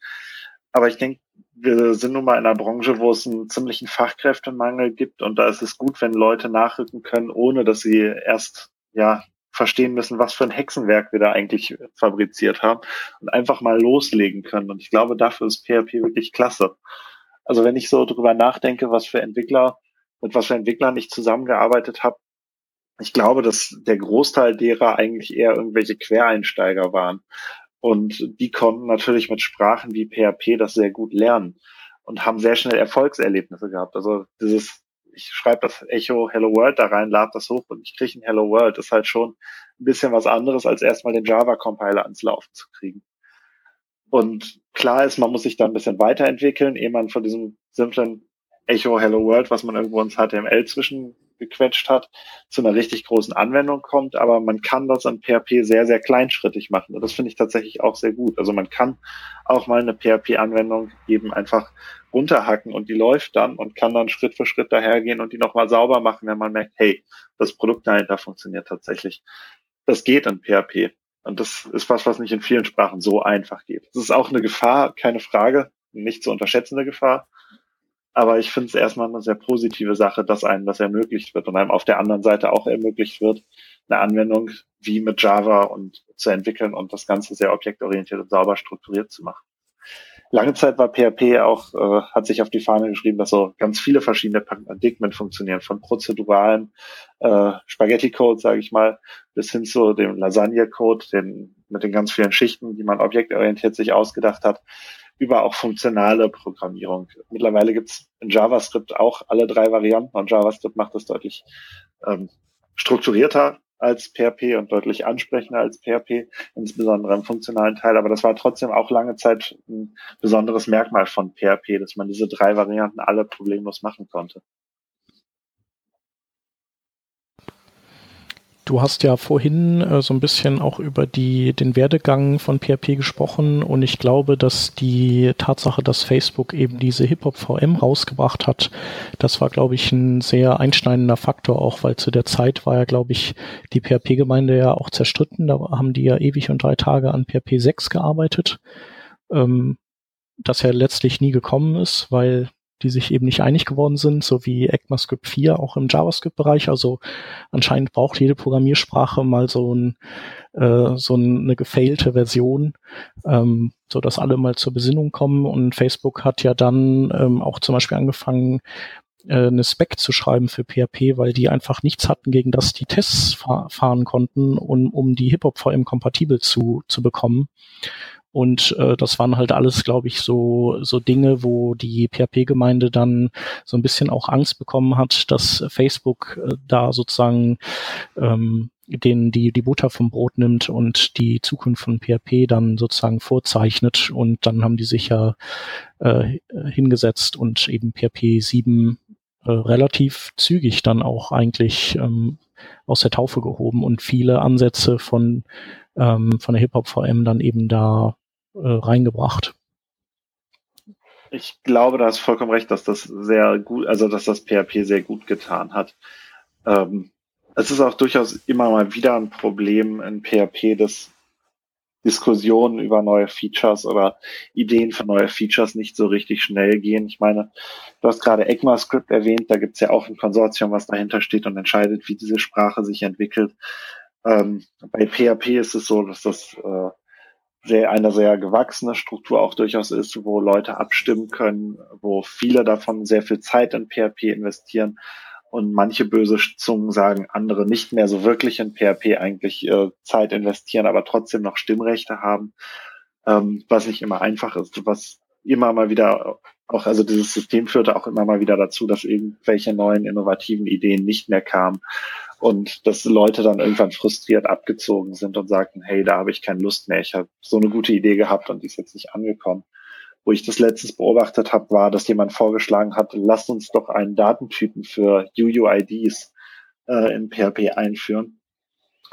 Aber ich denke, wir sind nun mal in einer Branche, wo es einen ziemlichen Fachkräftemangel gibt und da ist es gut, wenn Leute nachrücken können, ohne dass sie erst ja verstehen müssen, was für ein Hexenwerk wir da eigentlich fabriziert haben und einfach mal loslegen können. Und ich glaube, dafür ist PHP wirklich klasse. Also wenn ich so drüber nachdenke, was für Entwickler, mit was für Entwicklern ich zusammengearbeitet habe, ich glaube, dass der Großteil derer eigentlich eher irgendwelche Quereinsteiger waren. Und die konnten natürlich mit Sprachen wie PHP das sehr gut lernen und haben sehr schnell Erfolgserlebnisse gehabt. Also dieses, ich schreibe das Echo Hello World da rein, lade das hoch und ich kriege ein Hello World, ist halt schon ein bisschen was anderes, als erstmal den Java-Compiler ans Laufen zu kriegen. Und klar ist, man muss sich da ein bisschen weiterentwickeln, ehe man von diesem simplen Echo Hello World, was man irgendwo ins HTML zwischen gequetscht hat, zu einer richtig großen Anwendung kommt. Aber man kann das an PHP sehr, sehr kleinschrittig machen. Und das finde ich tatsächlich auch sehr gut. Also man kann auch mal eine PHP-Anwendung eben einfach runterhacken und die läuft dann und kann dann Schritt für Schritt dahergehen und die nochmal sauber machen, wenn man merkt, hey, das Produkt dahinter funktioniert tatsächlich. Das geht in PHP. Und das ist was, was nicht in vielen Sprachen so einfach geht. Das ist auch eine Gefahr, keine Frage, nicht zu unterschätzende Gefahr. Aber ich finde es erstmal eine sehr positive Sache, dass einem das ermöglicht wird und einem auf der anderen Seite auch ermöglicht wird, eine Anwendung wie mit Java und zu entwickeln und das Ganze sehr objektorientiert und sauber strukturiert zu machen. Lange Zeit war PHP auch, äh, hat sich auf die Fahne geschrieben, dass so ganz viele verschiedene Paradigmen funktionieren, von prozeduralen äh, Spaghetti-Code, sage ich mal, bis hin zu dem Lasagne-Code, den, mit den ganz vielen Schichten, die man objektorientiert sich ausgedacht hat über auch funktionale Programmierung. Mittlerweile gibt's in JavaScript auch alle drei Varianten und JavaScript macht das deutlich ähm, strukturierter als PHP und deutlich ansprechender als PHP, insbesondere im funktionalen Teil. Aber das war trotzdem auch lange Zeit ein besonderes Merkmal von PHP, dass man diese drei Varianten alle problemlos machen konnte. Du hast ja vorhin äh, so ein bisschen auch über die, den Werdegang von PHP gesprochen und ich glaube, dass die Tatsache, dass Facebook eben diese Hip-Hop-VM rausgebracht hat, das war, glaube ich, ein sehr einschneidender Faktor auch, weil zu der Zeit war ja, glaube ich, die PHP-Gemeinde ja auch zerstritten. Da haben die ja ewig und drei Tage an PHP 6 gearbeitet, ähm, das ja letztlich nie gekommen ist, weil die sich eben nicht einig geworden sind, so wie ECMAScript 4 auch im JavaScript-Bereich. Also anscheinend braucht jede Programmiersprache mal so, ein, äh, so eine gefailte Version, ähm, so dass alle mal zur Besinnung kommen. Und Facebook hat ja dann ähm, auch zum Beispiel angefangen, äh, eine Spec zu schreiben für PHP, weil die einfach nichts hatten, gegen das die Tests fahr fahren konnten, um, um die Hip-Hop-VM kompatibel zu, zu bekommen. Und äh, das waren halt alles, glaube ich, so, so Dinge, wo die PHP-Gemeinde dann so ein bisschen auch Angst bekommen hat, dass Facebook äh, da sozusagen ähm, den die die Butter vom Brot nimmt und die Zukunft von PHP dann sozusagen vorzeichnet. Und dann haben die sich ja äh, hingesetzt und eben PHP 7 äh, relativ zügig dann auch eigentlich ähm, aus der Taufe gehoben. Und viele Ansätze von ähm, von der Hip Hop VM dann eben da reingebracht. Ich glaube, da hast vollkommen recht, dass das sehr gut, also dass das PHP sehr gut getan hat. Ähm, es ist auch durchaus immer mal wieder ein Problem in PHP, dass Diskussionen über neue Features oder Ideen für neue Features nicht so richtig schnell gehen. Ich meine, du hast gerade ECMAScript erwähnt, da gibt es ja auch ein Konsortium, was dahinter steht und entscheidet, wie diese Sprache sich entwickelt. Ähm, bei PHP ist es so, dass das äh, sehr, eine sehr gewachsene Struktur auch durchaus ist, wo Leute abstimmen können, wo viele davon sehr viel Zeit in PHP investieren und manche böse Zungen sagen, andere nicht mehr so wirklich in PHP eigentlich äh, Zeit investieren, aber trotzdem noch Stimmrechte haben, ähm, was nicht immer einfach ist, was immer mal wieder auch, also dieses System führte auch immer mal wieder dazu, dass irgendwelche neuen innovativen Ideen nicht mehr kamen und dass Leute dann irgendwann frustriert abgezogen sind und sagten, hey, da habe ich keine Lust mehr, ich habe so eine gute Idee gehabt und die ist jetzt nicht angekommen. Wo ich das letztens beobachtet habe, war, dass jemand vorgeschlagen hat, lasst uns doch einen Datentypen für UUIDs äh, in PHP einführen.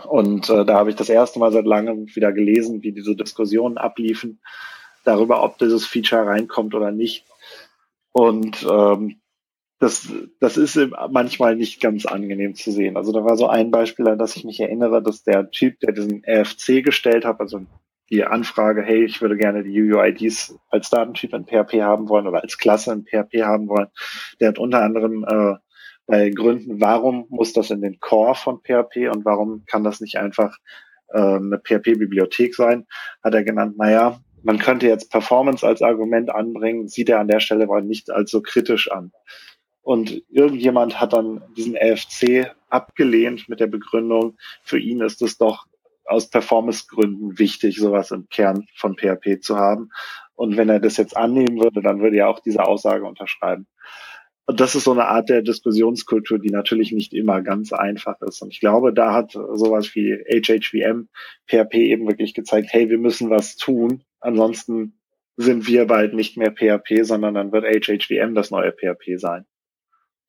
Und äh, da habe ich das erste Mal seit langem wieder gelesen, wie diese Diskussionen abliefen darüber, ob dieses Feature reinkommt oder nicht. Und ähm, das, das ist manchmal nicht ganz angenehm zu sehen. Also da war so ein Beispiel, an das ich mich erinnere, dass der Typ, der diesen RFC gestellt hat, also die Anfrage, hey, ich würde gerne die UUIDs als Datentyp in PHP haben wollen oder als Klasse in PHP haben wollen, der hat unter anderem äh, bei Gründen, warum muss das in den Core von PHP und warum kann das nicht einfach äh, eine PHP-Bibliothek sein, hat er genannt, naja, man könnte jetzt Performance als Argument anbringen, sieht er an der Stelle aber nicht als so kritisch an. Und irgendjemand hat dann diesen LFC abgelehnt mit der Begründung, für ihn ist es doch aus Performance-Gründen wichtig, sowas im Kern von PHP zu haben. Und wenn er das jetzt annehmen würde, dann würde er auch diese Aussage unterschreiben. Und das ist so eine Art der Diskussionskultur, die natürlich nicht immer ganz einfach ist. Und ich glaube, da hat sowas wie HHVM PHP eben wirklich gezeigt, hey, wir müssen was tun. Ansonsten sind wir bald nicht mehr PHP, sondern dann wird HHVM das neue PHP sein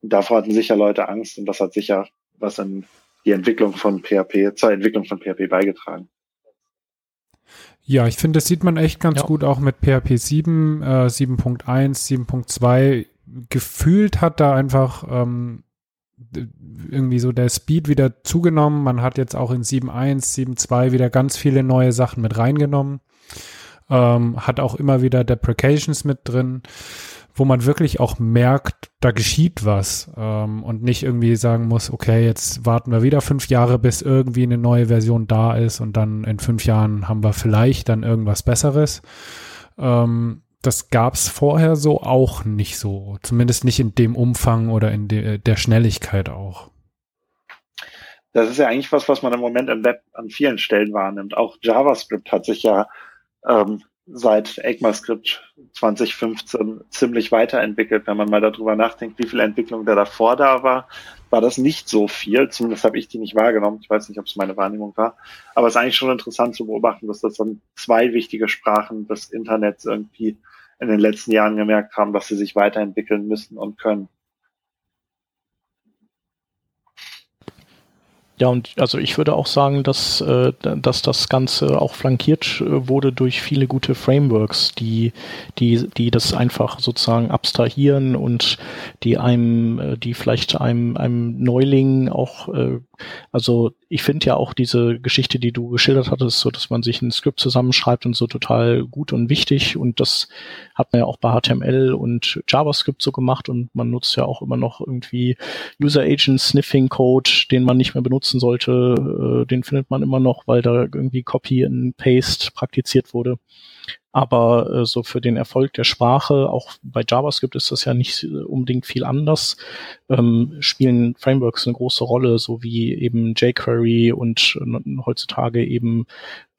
davor hatten sicher Leute Angst und das hat sicher was in die Entwicklung von PHP, zur Entwicklung von PHP beigetragen. Ja, ich finde, das sieht man echt ganz ja. gut auch mit PHP 7, äh, 7.1, 7.2. Gefühlt hat da einfach ähm, irgendwie so der Speed wieder zugenommen. Man hat jetzt auch in 7.1, 7.2 wieder ganz viele neue Sachen mit reingenommen. Ähm, hat auch immer wieder Deprecations mit drin wo man wirklich auch merkt, da geschieht was ähm, und nicht irgendwie sagen muss, okay, jetzt warten wir wieder fünf Jahre, bis irgendwie eine neue Version da ist und dann in fünf Jahren haben wir vielleicht dann irgendwas Besseres. Ähm, das gab's vorher so auch nicht so, zumindest nicht in dem Umfang oder in de der Schnelligkeit auch. Das ist ja eigentlich was, was man im Moment im Web an vielen Stellen wahrnimmt. Auch JavaScript hat sich ja ähm, seit ECMAScript 2015 ziemlich weiterentwickelt. Wenn man mal darüber nachdenkt, wie viel Entwicklung da davor da war, war das nicht so viel. Zumindest habe ich die nicht wahrgenommen. Ich weiß nicht, ob es meine Wahrnehmung war. Aber es ist eigentlich schon interessant zu beobachten, dass das dann zwei wichtige Sprachen des Internets irgendwie in den letzten Jahren gemerkt haben, dass sie sich weiterentwickeln müssen und können. Ja, und also ich würde auch sagen, dass, äh, dass das Ganze auch flankiert äh, wurde durch viele gute Frameworks, die, die, die das einfach sozusagen abstrahieren und die einem, äh, die vielleicht einem, einem Neuling auch, also ich finde ja auch diese Geschichte, die du geschildert hattest, so dass man sich ein Skript zusammenschreibt und so total gut und wichtig. Und das hat man ja auch bei HTML und JavaScript so gemacht. Und man nutzt ja auch immer noch irgendwie User Agent Sniffing Code, den man nicht mehr benutzen sollte, äh, den findet man immer noch, weil da irgendwie Copy and Paste praktiziert wurde. Aber äh, so für den Erfolg der Sprache, auch bei JavaScript ist das ja nicht unbedingt viel anders, ähm, spielen Frameworks eine große Rolle, so wie eben jQuery und äh, heutzutage eben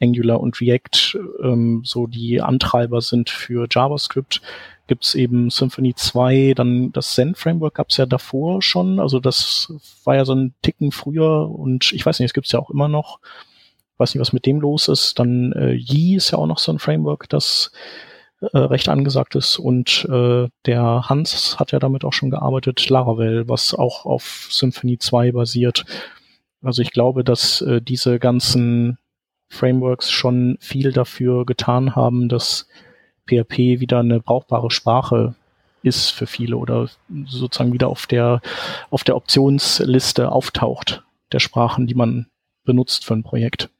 Angular und React ähm, so die Antreiber sind für JavaScript. Gibt's eben Symfony 2, dann das Zen-Framework gab's ja davor schon, also das war ja so ein Ticken früher und ich weiß nicht, es gibt's ja auch immer noch weiß nicht, was mit dem los ist. Dann äh, Yi ist ja auch noch so ein Framework, das äh, recht angesagt ist. Und äh, der Hans hat ja damit auch schon gearbeitet, Laravel, was auch auf Symfony 2 basiert. Also ich glaube, dass äh, diese ganzen Frameworks schon viel dafür getan haben, dass PHP wieder eine brauchbare Sprache ist für viele oder sozusagen wieder auf der, auf der Optionsliste auftaucht der Sprachen, die man benutzt für ein Projekt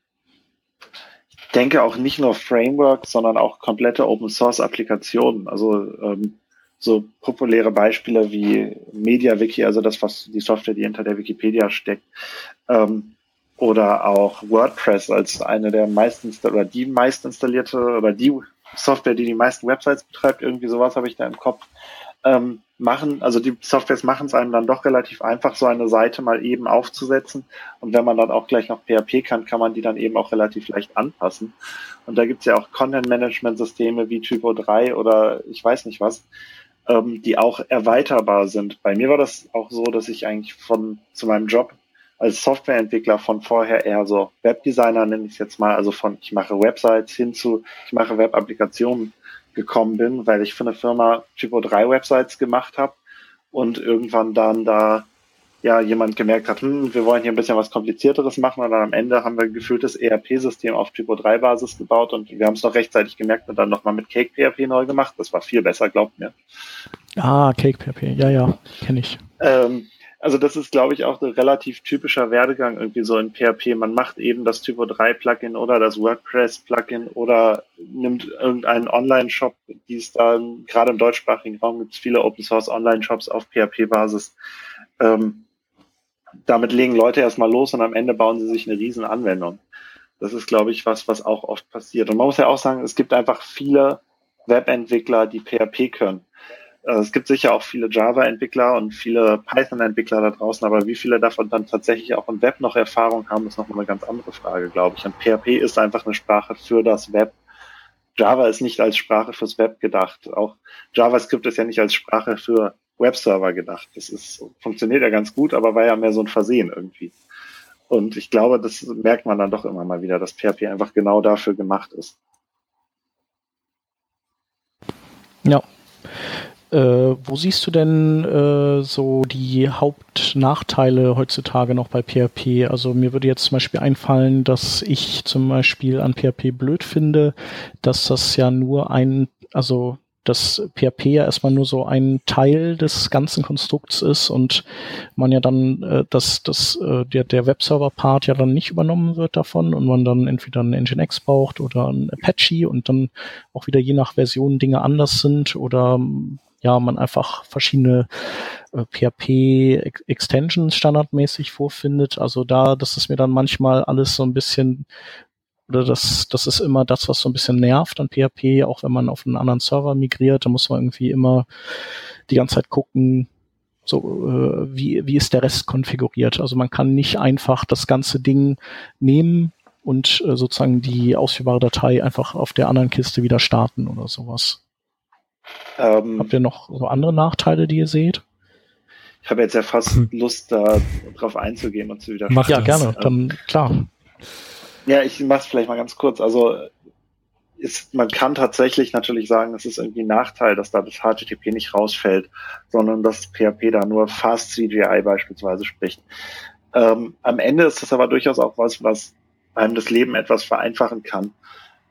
denke auch nicht nur Frameworks, sondern auch komplette Open Source Applikationen. Also ähm, so populäre Beispiele wie MediaWiki, also das, was die Software, die hinter der Wikipedia steckt, ähm, oder auch WordPress als eine der meisten oder die meist installierte oder die Software, die die meisten Websites betreibt, irgendwie sowas habe ich da im Kopf ähm, machen, also die Softwares machen es einem dann doch relativ einfach, so eine Seite mal eben aufzusetzen. Und wenn man dann auch gleich noch PHP kann, kann man die dann eben auch relativ leicht anpassen. Und da gibt es ja auch Content-Management-Systeme wie Typo 3 oder ich weiß nicht was, ähm, die auch erweiterbar sind. Bei mir war das auch so, dass ich eigentlich von zu meinem Job als Softwareentwickler von vorher eher so Webdesigner nenne ich es jetzt mal, also von ich mache Websites hin zu ich mache Web-Applikationen gekommen bin, weil ich für eine Firma Typo 3 Websites gemacht habe und irgendwann dann da ja jemand gemerkt hat, hm, wir wollen hier ein bisschen was komplizierteres machen und dann am Ende haben wir ein gefühltes ERP-System auf Typo 3 Basis gebaut und wir haben es noch rechtzeitig gemerkt und dann nochmal mit Cake PHP neu gemacht. Das war viel besser, glaubt mir. Ah, Cake PHP, ja, ja, kenne ich. Ähm, also das ist, glaube ich, auch ein relativ typischer Werdegang irgendwie so in PHP. Man macht eben das Typo 3 Plugin oder das WordPress Plugin oder nimmt irgendeinen Online-Shop, die es da gerade im deutschsprachigen Raum gibt es viele Open Source Online-Shops auf PHP-Basis. Ähm, damit legen Leute erstmal los und am Ende bauen sie sich eine riesen Anwendung. Das ist, glaube ich, was, was auch oft passiert. Und man muss ja auch sagen, es gibt einfach viele Webentwickler, die PHP können. Also es gibt sicher auch viele Java-Entwickler und viele Python-Entwickler da draußen, aber wie viele davon dann tatsächlich auch im Web noch Erfahrung haben, ist noch eine ganz andere Frage, glaube ich. Und PHP ist einfach eine Sprache für das Web. Java ist nicht als Sprache fürs Web gedacht. Auch JavaScript ist ja nicht als Sprache für Webserver gedacht. Das ist, funktioniert ja ganz gut, aber war ja mehr so ein Versehen irgendwie. Und ich glaube, das merkt man dann doch immer mal wieder, dass PHP einfach genau dafür gemacht ist. Ja. Äh, wo siehst du denn äh, so die Hauptnachteile heutzutage noch bei PHP? Also mir würde jetzt zum Beispiel einfallen, dass ich zum Beispiel an PHP blöd finde, dass das ja nur ein, also dass PHP ja erstmal nur so ein Teil des ganzen Konstrukts ist und man ja dann, äh, dass, dass äh, der, der Webserver-Part ja dann nicht übernommen wird davon und man dann entweder einen Nginx braucht oder ein Apache und dann auch wieder je nach Version Dinge anders sind oder ja, man einfach verschiedene äh, PHP-Extensions standardmäßig vorfindet. Also da, das ist mir dann manchmal alles so ein bisschen, oder das, das ist immer das, was so ein bisschen nervt an PHP, auch wenn man auf einen anderen Server migriert, da muss man irgendwie immer die ganze Zeit gucken, so äh, wie, wie ist der Rest konfiguriert. Also man kann nicht einfach das ganze Ding nehmen und äh, sozusagen die ausführbare Datei einfach auf der anderen Kiste wieder starten oder sowas. Ähm, Habt ihr noch so andere Nachteile, die ihr seht? Ich habe jetzt ja fast hm. Lust, da drauf einzugehen und zu widersprechen. Mach ja, gerne, dann klar. Ja, ich mache es vielleicht mal ganz kurz. Also ist, man kann tatsächlich natürlich sagen, es ist irgendwie ein Nachteil, dass da das HTTP nicht rausfällt, sondern dass PHP da nur Fast CGI beispielsweise spricht. Ähm, am Ende ist das aber durchaus auch was, was einem das Leben etwas vereinfachen kann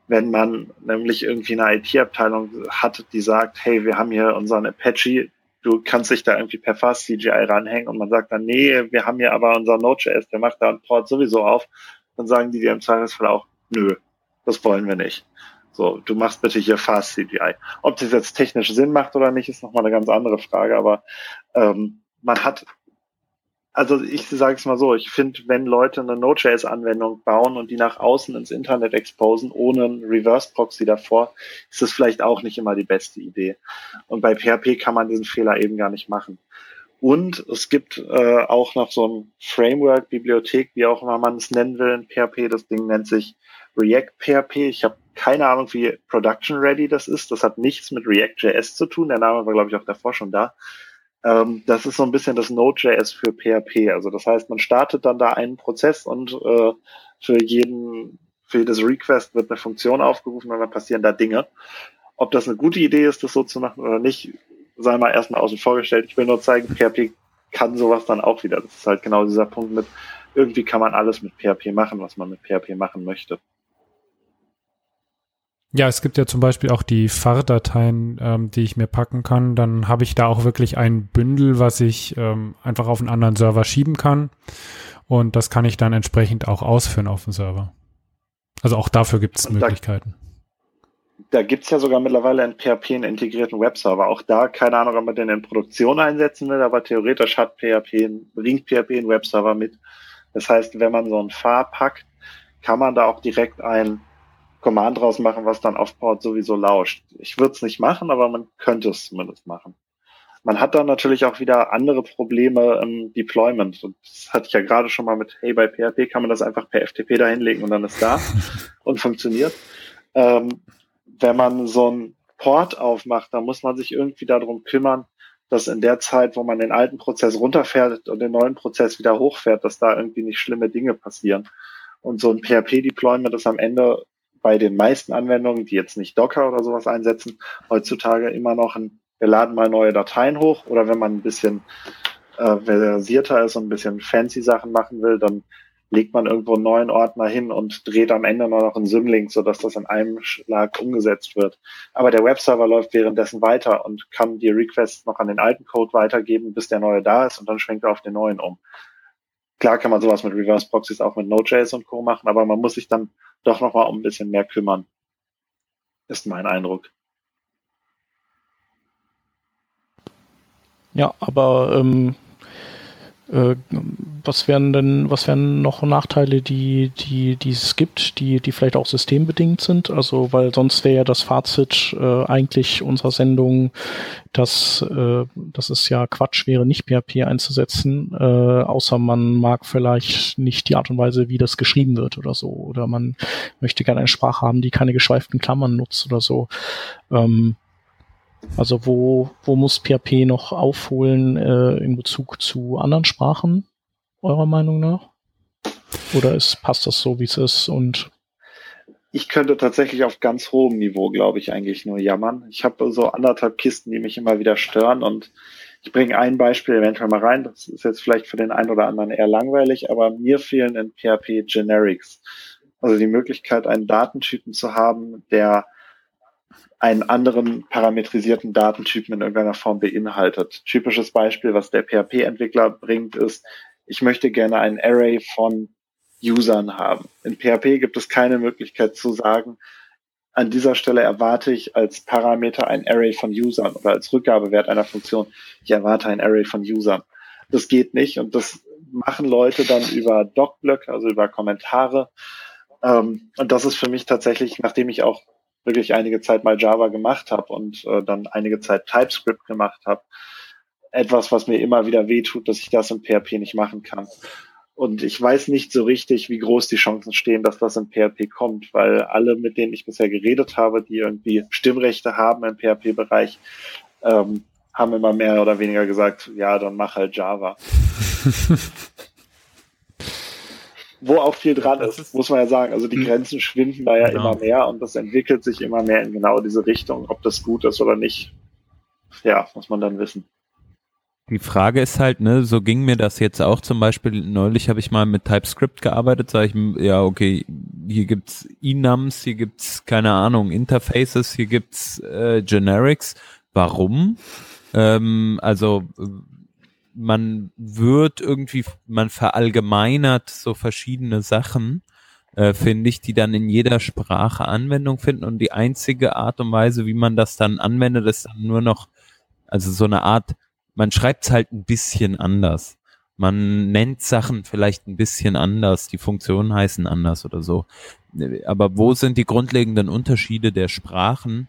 wenn man nämlich irgendwie eine IT-Abteilung hat, die sagt, hey, wir haben hier unseren Apache, du kannst dich da irgendwie per Fast CGI ranhängen und man sagt dann, nee, wir haben hier aber unseren Node.js, der macht da einen Port sowieso auf, dann sagen die dir im Zweifelsfall auch, nö, das wollen wir nicht. So, du machst bitte hier Fast CGI. Ob das jetzt technisch Sinn macht oder nicht, ist nochmal eine ganz andere Frage, aber ähm, man hat also ich sage es mal so, ich finde, wenn Leute eine Node.js-Anwendung bauen und die nach außen ins Internet exposen, ohne einen Reverse-Proxy davor, ist das vielleicht auch nicht immer die beste Idee. Und bei PHP kann man diesen Fehler eben gar nicht machen. Und es gibt äh, auch noch so ein Framework, Bibliothek, wie auch immer man es nennen will in PHP. Das Ding nennt sich React PHP. Ich habe keine Ahnung, wie Production Ready das ist. Das hat nichts mit React.js zu tun. Der Name war, glaube ich, auch davor schon da. Ähm, das ist so ein bisschen das Node.js für PHP. Also das heißt, man startet dann da einen Prozess und äh, für jeden, für jedes Request wird eine Funktion aufgerufen und dann passieren da Dinge. Ob das eine gute Idee ist, das so zu machen oder nicht, sei mal erstmal außen vorgestellt. Ich will nur zeigen, PHP kann sowas dann auch wieder. Das ist halt genau dieser Punkt mit, irgendwie kann man alles mit PHP machen, was man mit PHP machen möchte. Ja, es gibt ja zum Beispiel auch die FAR-Dateien, ähm, die ich mir packen kann. Dann habe ich da auch wirklich ein Bündel, was ich ähm, einfach auf einen anderen Server schieben kann. Und das kann ich dann entsprechend auch ausführen auf dem Server. Also auch dafür gibt es Möglichkeiten. Da, da gibt es ja sogar mittlerweile in PHP einen integrierten Webserver. Auch da, keine Ahnung, ob man den in Produktion einsetzen will, aber theoretisch hat PHP, bringt PHP einen Webserver mit. Das heißt, wenn man so ein FAR packt, kann man da auch direkt ein Command draus machen, was dann auf Port sowieso lauscht. Ich würde es nicht machen, aber man könnte es zumindest machen. Man hat dann natürlich auch wieder andere Probleme im Deployment. Und das hatte ich ja gerade schon mal mit, hey, bei PHP kann man das einfach per FTP da hinlegen und dann ist da und funktioniert. Ähm, wenn man so einen Port aufmacht, dann muss man sich irgendwie darum kümmern, dass in der Zeit, wo man den alten Prozess runterfährt und den neuen Prozess wieder hochfährt, dass da irgendwie nicht schlimme Dinge passieren. Und so ein PHP-Deployment ist am Ende bei den meisten Anwendungen, die jetzt nicht Docker oder sowas einsetzen, heutzutage immer noch ein, wir laden mal neue Dateien hoch oder wenn man ein bisschen äh, versierter ist und ein bisschen fancy Sachen machen will, dann legt man irgendwo einen neuen Ordner hin und dreht am Ende nur noch einen Symlink, sodass das in einem Schlag umgesetzt wird. Aber der Webserver läuft währenddessen weiter und kann die Requests noch an den alten Code weitergeben, bis der neue da ist und dann schwenkt er auf den neuen um. Klar kann man sowas mit Reverse Proxies auch mit Node.js und Co. machen, aber man muss sich dann doch nochmal um ein bisschen mehr kümmern. Ist mein Eindruck. Ja, aber ähm, äh, was wären denn, was wären noch Nachteile, die, die, die es gibt, die, die vielleicht auch systembedingt sind? Also, weil sonst wäre ja das Fazit äh, eigentlich unserer Sendung, dass, äh, dass es ja Quatsch wäre, nicht PHP einzusetzen, äh, außer man mag vielleicht nicht die Art und Weise, wie das geschrieben wird oder so. Oder man möchte gerne eine Sprache haben, die keine geschweiften Klammern nutzt oder so. Ähm, also wo, wo muss PHP noch aufholen äh, in Bezug zu anderen Sprachen, eurer Meinung nach? Oder ist, passt das so, wie es ist und ich könnte tatsächlich auf ganz hohem Niveau, glaube ich, eigentlich nur jammern. Ich habe so anderthalb Kisten, die mich immer wieder stören und ich bringe ein Beispiel eventuell mal rein. Das ist jetzt vielleicht für den einen oder anderen eher langweilig, aber mir fehlen in PHP Generics. Also die Möglichkeit, einen Datentypen zu haben, der einen anderen parametrisierten Datentypen in irgendeiner Form beinhaltet. Typisches Beispiel, was der PHP-Entwickler bringt, ist, ich möchte gerne ein Array von Usern haben. In PHP gibt es keine Möglichkeit zu sagen, an dieser Stelle erwarte ich als Parameter ein Array von Usern oder als Rückgabewert einer Funktion, ich erwarte ein Array von Usern. Das geht nicht und das machen Leute dann über Docblöcke, also über Kommentare. Ähm, und das ist für mich tatsächlich, nachdem ich auch wirklich einige Zeit mal Java gemacht habe und äh, dann einige Zeit TypeScript gemacht habe. Etwas, was mir immer wieder wehtut, dass ich das in PHP nicht machen kann. Und ich weiß nicht so richtig, wie groß die Chancen stehen, dass das in PHP kommt, weil alle, mit denen ich bisher geredet habe, die irgendwie Stimmrechte haben im PHP-Bereich, ähm, haben immer mehr oder weniger gesagt, ja, dann mach halt Java. wo auch viel dran ist, ist, muss man ja sagen. Also die hm. Grenzen schwinden da ja genau. immer mehr und das entwickelt sich immer mehr in genau diese Richtung. Ob das gut ist oder nicht, ja, muss man dann wissen. Die Frage ist halt, ne, so ging mir das jetzt auch zum Beispiel, neulich habe ich mal mit TypeScript gearbeitet, sage ich, ja, okay, hier gibt's Enums, hier gibt's, keine Ahnung, Interfaces, hier gibt's äh, Generics. Warum? Ähm, also man wird irgendwie, man verallgemeinert so verschiedene Sachen, äh, finde ich, die dann in jeder Sprache Anwendung finden und die einzige Art und Weise, wie man das dann anwendet, ist dann nur noch, also so eine Art, man schreibt es halt ein bisschen anders. Man nennt Sachen vielleicht ein bisschen anders, die Funktionen heißen anders oder so. Aber wo sind die grundlegenden Unterschiede der Sprachen?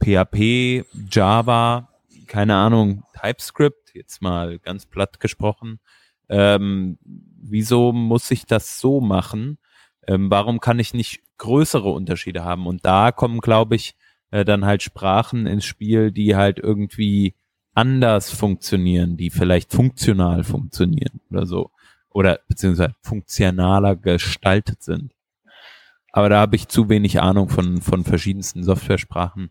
PHP, Java, keine Ahnung, TypeScript, jetzt mal ganz platt gesprochen. Ähm, wieso muss ich das so machen? Ähm, warum kann ich nicht größere Unterschiede haben? Und da kommen, glaube ich, äh, dann halt Sprachen ins Spiel, die halt irgendwie anders funktionieren, die vielleicht funktional funktionieren oder so. Oder beziehungsweise funktionaler gestaltet sind. Aber da habe ich zu wenig Ahnung von, von verschiedensten Software-Sprachen,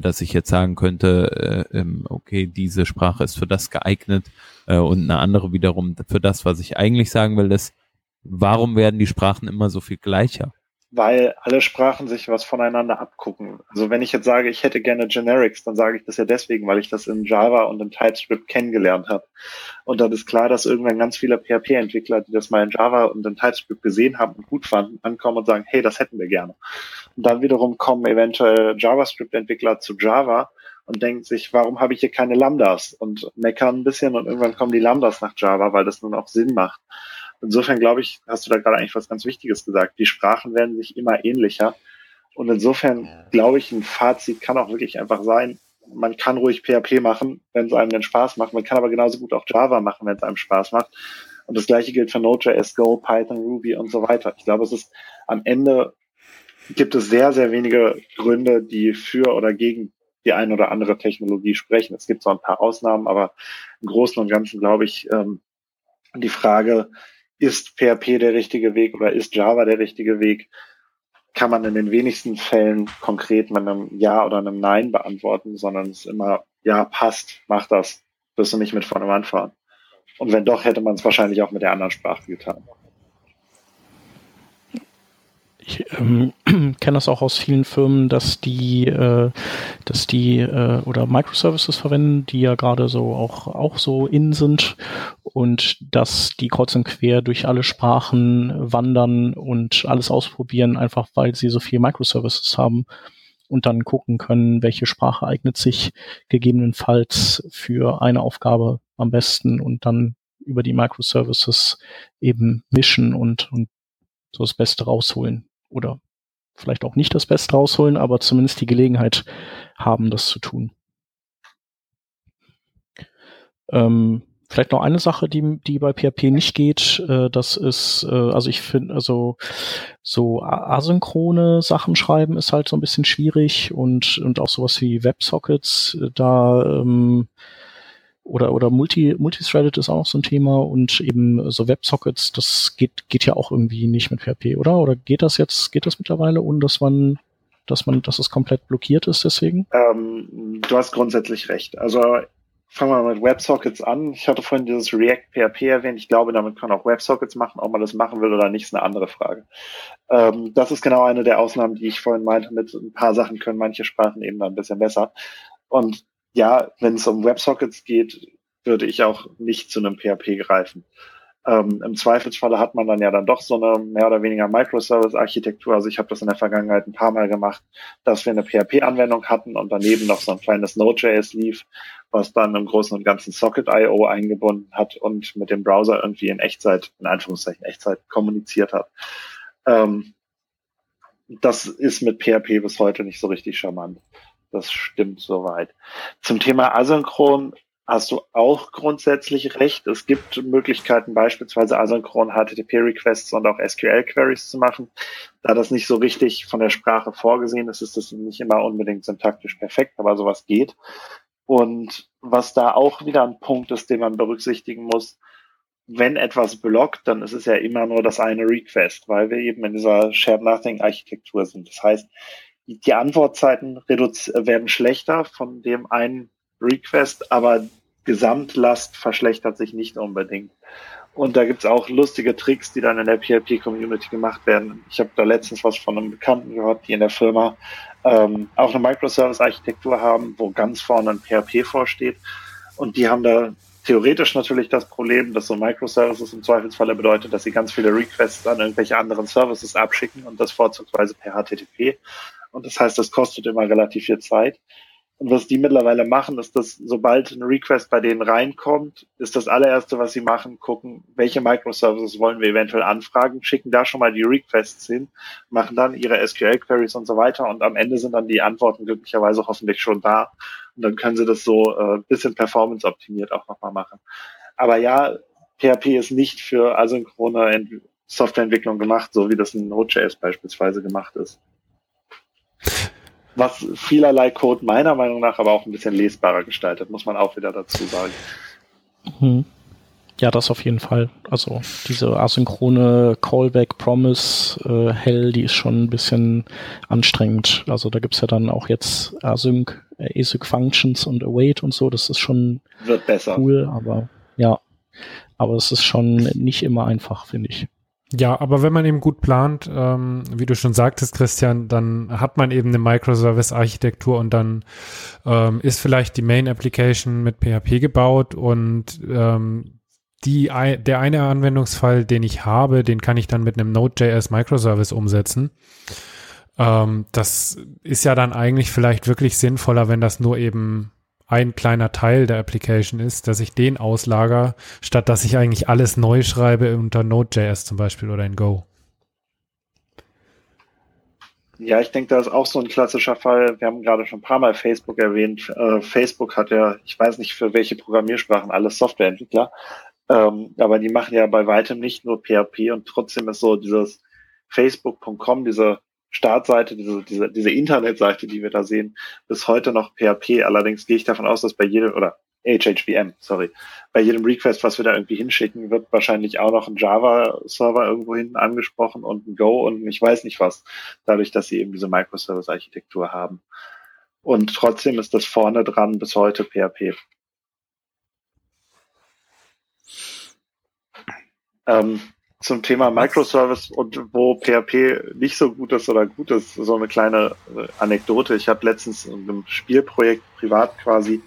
dass ich jetzt sagen könnte, äh, ähm, okay, diese Sprache ist für das geeignet äh, und eine andere wiederum für das, was ich eigentlich sagen will, ist, warum werden die Sprachen immer so viel gleicher? Weil alle Sprachen sich was voneinander abgucken. Also wenn ich jetzt sage, ich hätte gerne Generics, dann sage ich das ja deswegen, weil ich das in Java und in TypeScript kennengelernt habe. Und dann ist klar, dass irgendwann ganz viele PHP-Entwickler, die das mal in Java und in TypeScript gesehen haben und gut fanden, ankommen und sagen, hey, das hätten wir gerne. Und dann wiederum kommen eventuell JavaScript-Entwickler zu Java und denken sich, warum habe ich hier keine Lambdas? Und meckern ein bisschen und irgendwann kommen die Lambdas nach Java, weil das nun auch Sinn macht. Insofern glaube ich, hast du da gerade eigentlich was ganz Wichtiges gesagt. Die Sprachen werden sich immer ähnlicher. Und insofern glaube ich, ein Fazit kann auch wirklich einfach sein, man kann ruhig PHP machen, wenn es einem den Spaß macht. Man kann aber genauso gut auch Java machen, wenn es einem Spaß macht. Und das gleiche gilt für Node.js, Go, Python, Ruby und so weiter. Ich glaube, es ist am Ende gibt es sehr, sehr wenige Gründe, die für oder gegen die ein oder andere Technologie sprechen. Es gibt so ein paar Ausnahmen, aber im Großen und Ganzen glaube ich, ähm, die Frage, ist PHP der richtige Weg oder ist Java der richtige Weg, kann man in den wenigsten Fällen konkret mit einem Ja oder einem Nein beantworten, sondern es ist immer, ja, passt, mach das, wirst du nicht mit vorne Wand fahren. Und wenn doch, hätte man es wahrscheinlich auch mit der anderen Sprache getan. Ich ähm, kenne das auch aus vielen Firmen, dass die, äh, dass die äh, oder Microservices verwenden, die ja gerade so auch auch so in sind. Und dass die kreuz und quer durch alle Sprachen wandern und alles ausprobieren, einfach weil sie so viel Microservices haben und dann gucken können, welche Sprache eignet sich gegebenenfalls für eine Aufgabe am besten und dann über die Microservices eben mischen und, und so das Beste rausholen oder vielleicht auch nicht das Beste rausholen, aber zumindest die Gelegenheit haben, das zu tun. Ähm, vielleicht noch eine Sache, die, die bei PHP nicht geht, äh, das ist, äh, also ich finde, also so asynchrone Sachen schreiben ist halt so ein bisschen schwierig und, und auch sowas wie WebSockets, äh, da ähm, oder, oder Multi, Multithreaded ist auch noch so ein Thema und eben so WebSockets, das geht, geht ja auch irgendwie nicht mit PHP, oder? Oder geht das jetzt, geht das mittlerweile, ohne dass man, dass man, dass es komplett blockiert ist deswegen? Ähm, du hast grundsätzlich recht. Also fangen wir mal mit WebSockets an. Ich hatte vorhin dieses React PHP erwähnt. Ich glaube, damit kann auch WebSockets machen. Ob man das machen will oder nicht, ist eine andere Frage. Ähm, das ist genau eine der Ausnahmen, die ich vorhin meinte. Mit ein paar Sachen können manche Sprachen eben dann ein bisschen besser. Und ja, wenn es um WebSockets geht, würde ich auch nicht zu einem PHP greifen. Ähm, Im Zweifelsfalle hat man dann ja dann doch so eine mehr oder weniger Microservice-Architektur. Also ich habe das in der Vergangenheit ein paar Mal gemacht, dass wir eine PHP-Anwendung hatten und daneben noch so ein kleines Node.js lief, was dann im Großen und Ganzen Socket.io eingebunden hat und mit dem Browser irgendwie in Echtzeit, in Anführungszeichen Echtzeit kommuniziert hat. Ähm, das ist mit PHP bis heute nicht so richtig charmant. Das stimmt soweit. Zum Thema Asynchron hast du auch grundsätzlich recht. Es gibt Möglichkeiten, beispielsweise asynchron HTTP-Requests und auch SQL-Queries zu machen. Da das nicht so richtig von der Sprache vorgesehen ist, ist das nicht immer unbedingt syntaktisch perfekt, aber sowas geht. Und was da auch wieder ein Punkt ist, den man berücksichtigen muss, wenn etwas blockt, dann ist es ja immer nur das eine Request, weil wir eben in dieser Shared Nothing Architektur sind. Das heißt, die Antwortzeiten werden schlechter von dem einen Request, aber Gesamtlast verschlechtert sich nicht unbedingt. Und da gibt's auch lustige Tricks, die dann in der PHP-Community gemacht werden. Ich habe da letztens was von einem Bekannten gehört, die in der Firma ähm, auch eine Microservice-Architektur haben, wo ganz vorne ein PHP vorsteht. Und die haben da theoretisch natürlich das Problem, dass so Microservices im Zweifelsfalle bedeutet, dass sie ganz viele Requests an irgendwelche anderen Services abschicken und das vorzugsweise per HTTP. Und das heißt, das kostet immer relativ viel Zeit. Und was die mittlerweile machen, ist, dass sobald ein Request bei denen reinkommt, ist das allererste, was sie machen, gucken, welche Microservices wollen wir eventuell anfragen, schicken da schon mal die Requests hin, machen dann ihre SQL-Queries und so weiter und am Ende sind dann die Antworten glücklicherweise hoffentlich schon da. Und dann können sie das so äh, bisschen performance-optimiert auch nochmal machen. Aber ja, PHP ist nicht für asynchrone Ent Softwareentwicklung gemacht, so wie das in Node.js beispielsweise gemacht ist was vielerlei Code meiner Meinung nach aber auch ein bisschen lesbarer gestaltet, muss man auch wieder dazu sagen. Mhm. Ja, das auf jeden Fall. Also diese asynchrone Callback Promise äh, Hell, die ist schon ein bisschen anstrengend. Also da gibt's ja dann auch jetzt Async, äh, Async Functions und Await und so. Das ist schon Wird besser. cool, aber ja. Aber es ist schon nicht immer einfach, finde ich. Ja, aber wenn man eben gut plant, ähm, wie du schon sagtest, Christian, dann hat man eben eine Microservice-Architektur und dann ähm, ist vielleicht die Main-Application mit PHP gebaut und ähm, die, der eine Anwendungsfall, den ich habe, den kann ich dann mit einem Node.js Microservice umsetzen. Ähm, das ist ja dann eigentlich vielleicht wirklich sinnvoller, wenn das nur eben ein kleiner Teil der Application ist, dass ich den auslager, statt dass ich eigentlich alles neu schreibe unter Node.js zum Beispiel oder in Go. Ja, ich denke, das ist auch so ein klassischer Fall. Wir haben gerade schon ein paar Mal Facebook erwähnt. Äh, Facebook hat ja, ich weiß nicht für welche Programmiersprachen, alles Softwareentwickler. Ähm, aber die machen ja bei weitem nicht nur PHP und trotzdem ist so dieses Facebook.com, diese Startseite, diese, diese, diese Internetseite, die wir da sehen, bis heute noch PHP. Allerdings gehe ich davon aus, dass bei jedem, oder HHVM, sorry, bei jedem Request, was wir da irgendwie hinschicken, wird wahrscheinlich auch noch ein Java-Server irgendwo hinten angesprochen und ein Go und ich weiß nicht was, dadurch, dass sie eben diese Microservice-Architektur haben. Und trotzdem ist das vorne dran bis heute PHP. Ähm, zum Thema Microservice und wo PHP nicht so gut ist oder gut ist, so eine kleine äh, Anekdote. Ich habe letztens in einem Spielprojekt privat quasi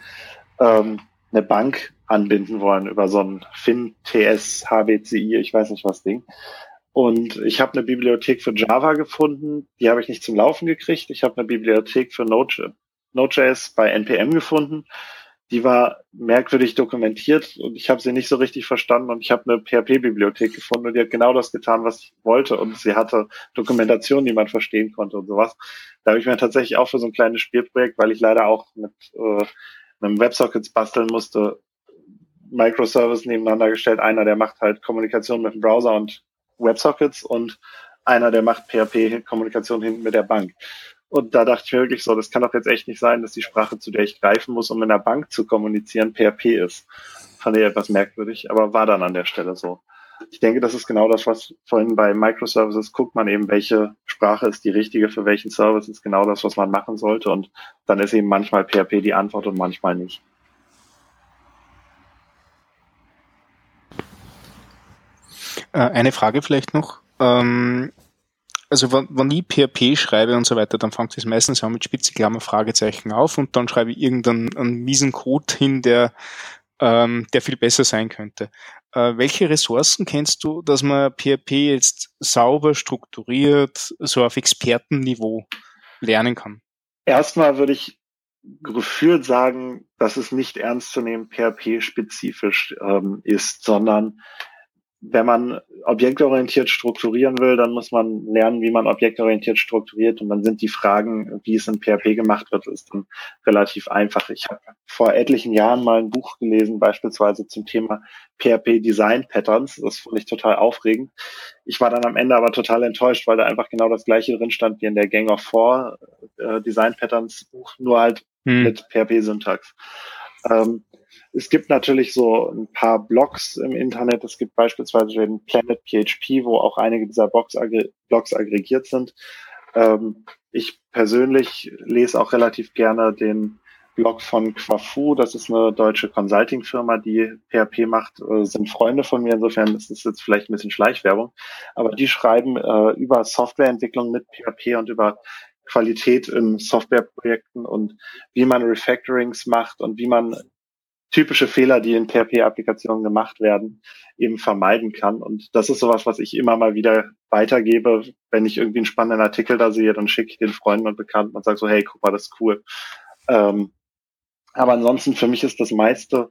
ähm, eine Bank anbinden wollen über so ein FinTS HBCI, ich weiß nicht was Ding. Und ich habe eine Bibliothek für Java gefunden, die habe ich nicht zum Laufen gekriegt. Ich habe eine Bibliothek für Node.js bei NPM gefunden die war merkwürdig dokumentiert und ich habe sie nicht so richtig verstanden und ich habe eine PHP-Bibliothek gefunden und die hat genau das getan, was ich wollte und sie hatte Dokumentation, die man verstehen konnte und sowas. Da habe ich mir tatsächlich auch für so ein kleines Spielprojekt, weil ich leider auch mit äh, einem WebSockets basteln musste, Microservice nebeneinander gestellt. Einer, der macht halt Kommunikation mit dem Browser und WebSockets und einer, der macht PHP-Kommunikation hinten mit der Bank. Und da dachte ich mir wirklich so, das kann doch jetzt echt nicht sein, dass die Sprache, zu der ich greifen muss, um in der Bank zu kommunizieren, PHP ist. Fand ich etwas merkwürdig, aber war dann an der Stelle so. Ich denke, das ist genau das, was vorhin bei Microservices guckt man eben, welche Sprache ist die richtige für welchen Service, ist genau das, was man machen sollte. Und dann ist eben manchmal PHP die Antwort und manchmal nicht. Äh, eine Frage vielleicht noch. Ähm, also wenn, wenn ich PHP schreibe und so weiter, dann fängt es meistens an mit Spitzenklammer, Fragezeichen auf und dann schreibe ich irgendeinen einen miesen Code hin, der, ähm, der viel besser sein könnte. Äh, welche Ressourcen kennst du, dass man PHP jetzt sauber, strukturiert, so auf Expertenniveau lernen kann? Erstmal würde ich gefühlt sagen, dass es nicht ernst zu nehmen PHP-spezifisch ähm, ist, sondern wenn man objektorientiert strukturieren will, dann muss man lernen, wie man objektorientiert strukturiert. Und dann sind die Fragen, wie es in PHP gemacht wird, ist dann relativ einfach. Ich habe vor etlichen Jahren mal ein Buch gelesen, beispielsweise zum Thema PHP Design Patterns. Das fand ich total aufregend. Ich war dann am Ende aber total enttäuscht, weil da einfach genau das gleiche drin stand wie in der Gang of Four äh, Design Patterns Buch, nur halt hm. mit PHP Syntax. Ähm, es gibt natürlich so ein paar Blogs im Internet. Es gibt beispielsweise den Planet PHP, wo auch einige dieser Blogs, aggre Blogs aggregiert sind. Ähm, ich persönlich lese auch relativ gerne den Blog von Quafu. Das ist eine deutsche Consulting-Firma, die PHP macht, äh, sind Freunde von mir. Insofern ist es jetzt vielleicht ein bisschen Schleichwerbung. Aber die schreiben äh, über Softwareentwicklung mit PHP und über Qualität in Softwareprojekten und wie man Refactorings macht und wie man typische Fehler, die in PHP-Applikationen gemacht werden, eben vermeiden kann. Und das ist sowas, was ich immer mal wieder weitergebe. Wenn ich irgendwie einen spannenden Artikel da sehe, dann schicke ich den Freunden und Bekannten und sage so, hey, guck mal, das ist cool. Ähm, Aber ansonsten für mich ist das meiste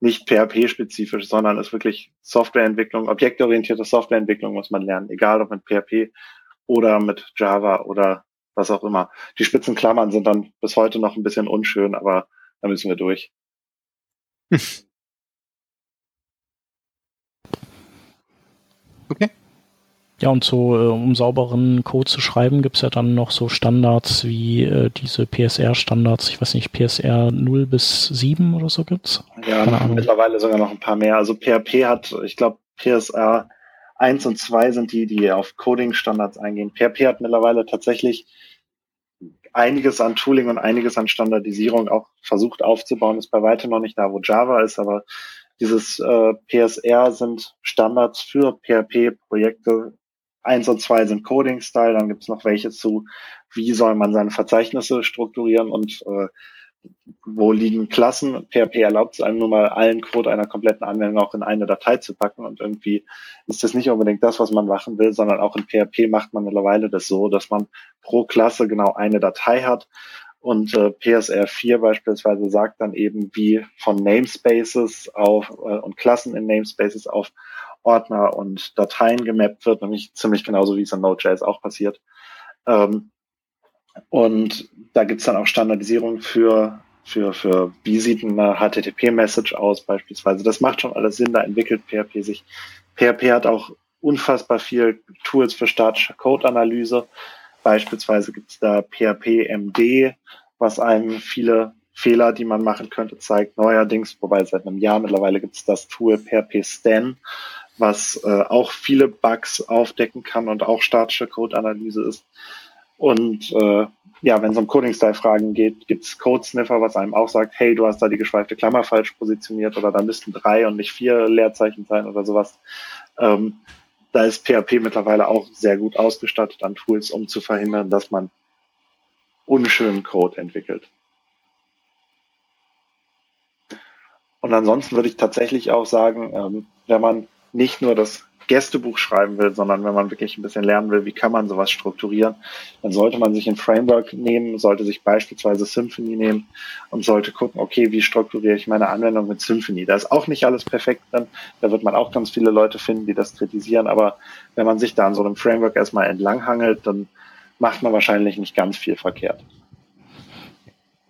nicht PHP-spezifisch, sondern ist wirklich Softwareentwicklung, objektorientierte Softwareentwicklung muss man lernen, egal ob mit PHP oder mit Java oder was auch immer. Die Spitzenklammern sind dann bis heute noch ein bisschen unschön, aber da müssen wir durch. Okay. Ja, und so, äh, um sauberen Code zu schreiben, gibt's ja dann noch so Standards wie äh, diese PSR-Standards, ich weiß nicht, PSR 0 bis 7 oder so gibt's? Ja, mittlerweile sogar noch ein paar mehr. Also PHP hat, ich glaube, PSR 1 und 2 sind die, die auf Coding-Standards eingehen. PHP hat mittlerweile tatsächlich einiges an Tooling und einiges an Standardisierung auch versucht aufzubauen. Ist bei weitem noch nicht da, wo Java ist, aber dieses äh, PSR sind Standards für PHP-Projekte, Eins und zwei sind Coding-Style, dann gibt es noch welche zu, wie soll man seine Verzeichnisse strukturieren und äh, wo liegen Klassen. PHP erlaubt es einem nur mal allen Code einer kompletten Anwendung auch in eine Datei zu packen und irgendwie ist das nicht unbedingt das, was man machen will, sondern auch in PHP macht man mittlerweile das so, dass man pro Klasse genau eine Datei hat und äh, PSR 4 beispielsweise sagt dann eben, wie von Namespaces auf äh, und Klassen in Namespaces auf Ordner und Dateien gemappt wird, nämlich ziemlich genauso wie es in Node.js auch passiert. Ähm, und da gibt's dann auch Standardisierung für, für, für wie sieht eine HTTP-Message aus beispielsweise. Das macht schon alles Sinn, da entwickelt PHP sich. PHP hat auch unfassbar viel Tools für statische Code-Analyse. Beispielsweise gibt's da PHP MD, was einem viele Fehler, die man machen könnte, zeigt. Neuerdings, wobei seit einem Jahr mittlerweile gibt's das Tool PHP Stan, was äh, auch viele Bugs aufdecken kann und auch statische Code-Analyse ist. Und äh, ja, wenn es um Coding-Style-Fragen geht, gibt's Code-Sniffer, was einem auch sagt, hey, du hast da die geschweifte Klammer falsch positioniert oder da müssten drei und nicht vier Leerzeichen sein oder sowas. Ähm, da ist PHP mittlerweile auch sehr gut ausgestattet an Tools, um zu verhindern, dass man unschönen Code entwickelt. Und ansonsten würde ich tatsächlich auch sagen, ähm, wenn man nicht nur das Gästebuch schreiben will, sondern wenn man wirklich ein bisschen lernen will, wie kann man sowas strukturieren, dann sollte man sich ein Framework nehmen, sollte sich beispielsweise Symfony nehmen und sollte gucken, okay, wie strukturiere ich meine Anwendung mit Symfony? Da ist auch nicht alles perfekt drin, da wird man auch ganz viele Leute finden, die das kritisieren, aber wenn man sich da an so einem Framework erstmal entlanghangelt, dann macht man wahrscheinlich nicht ganz viel verkehrt.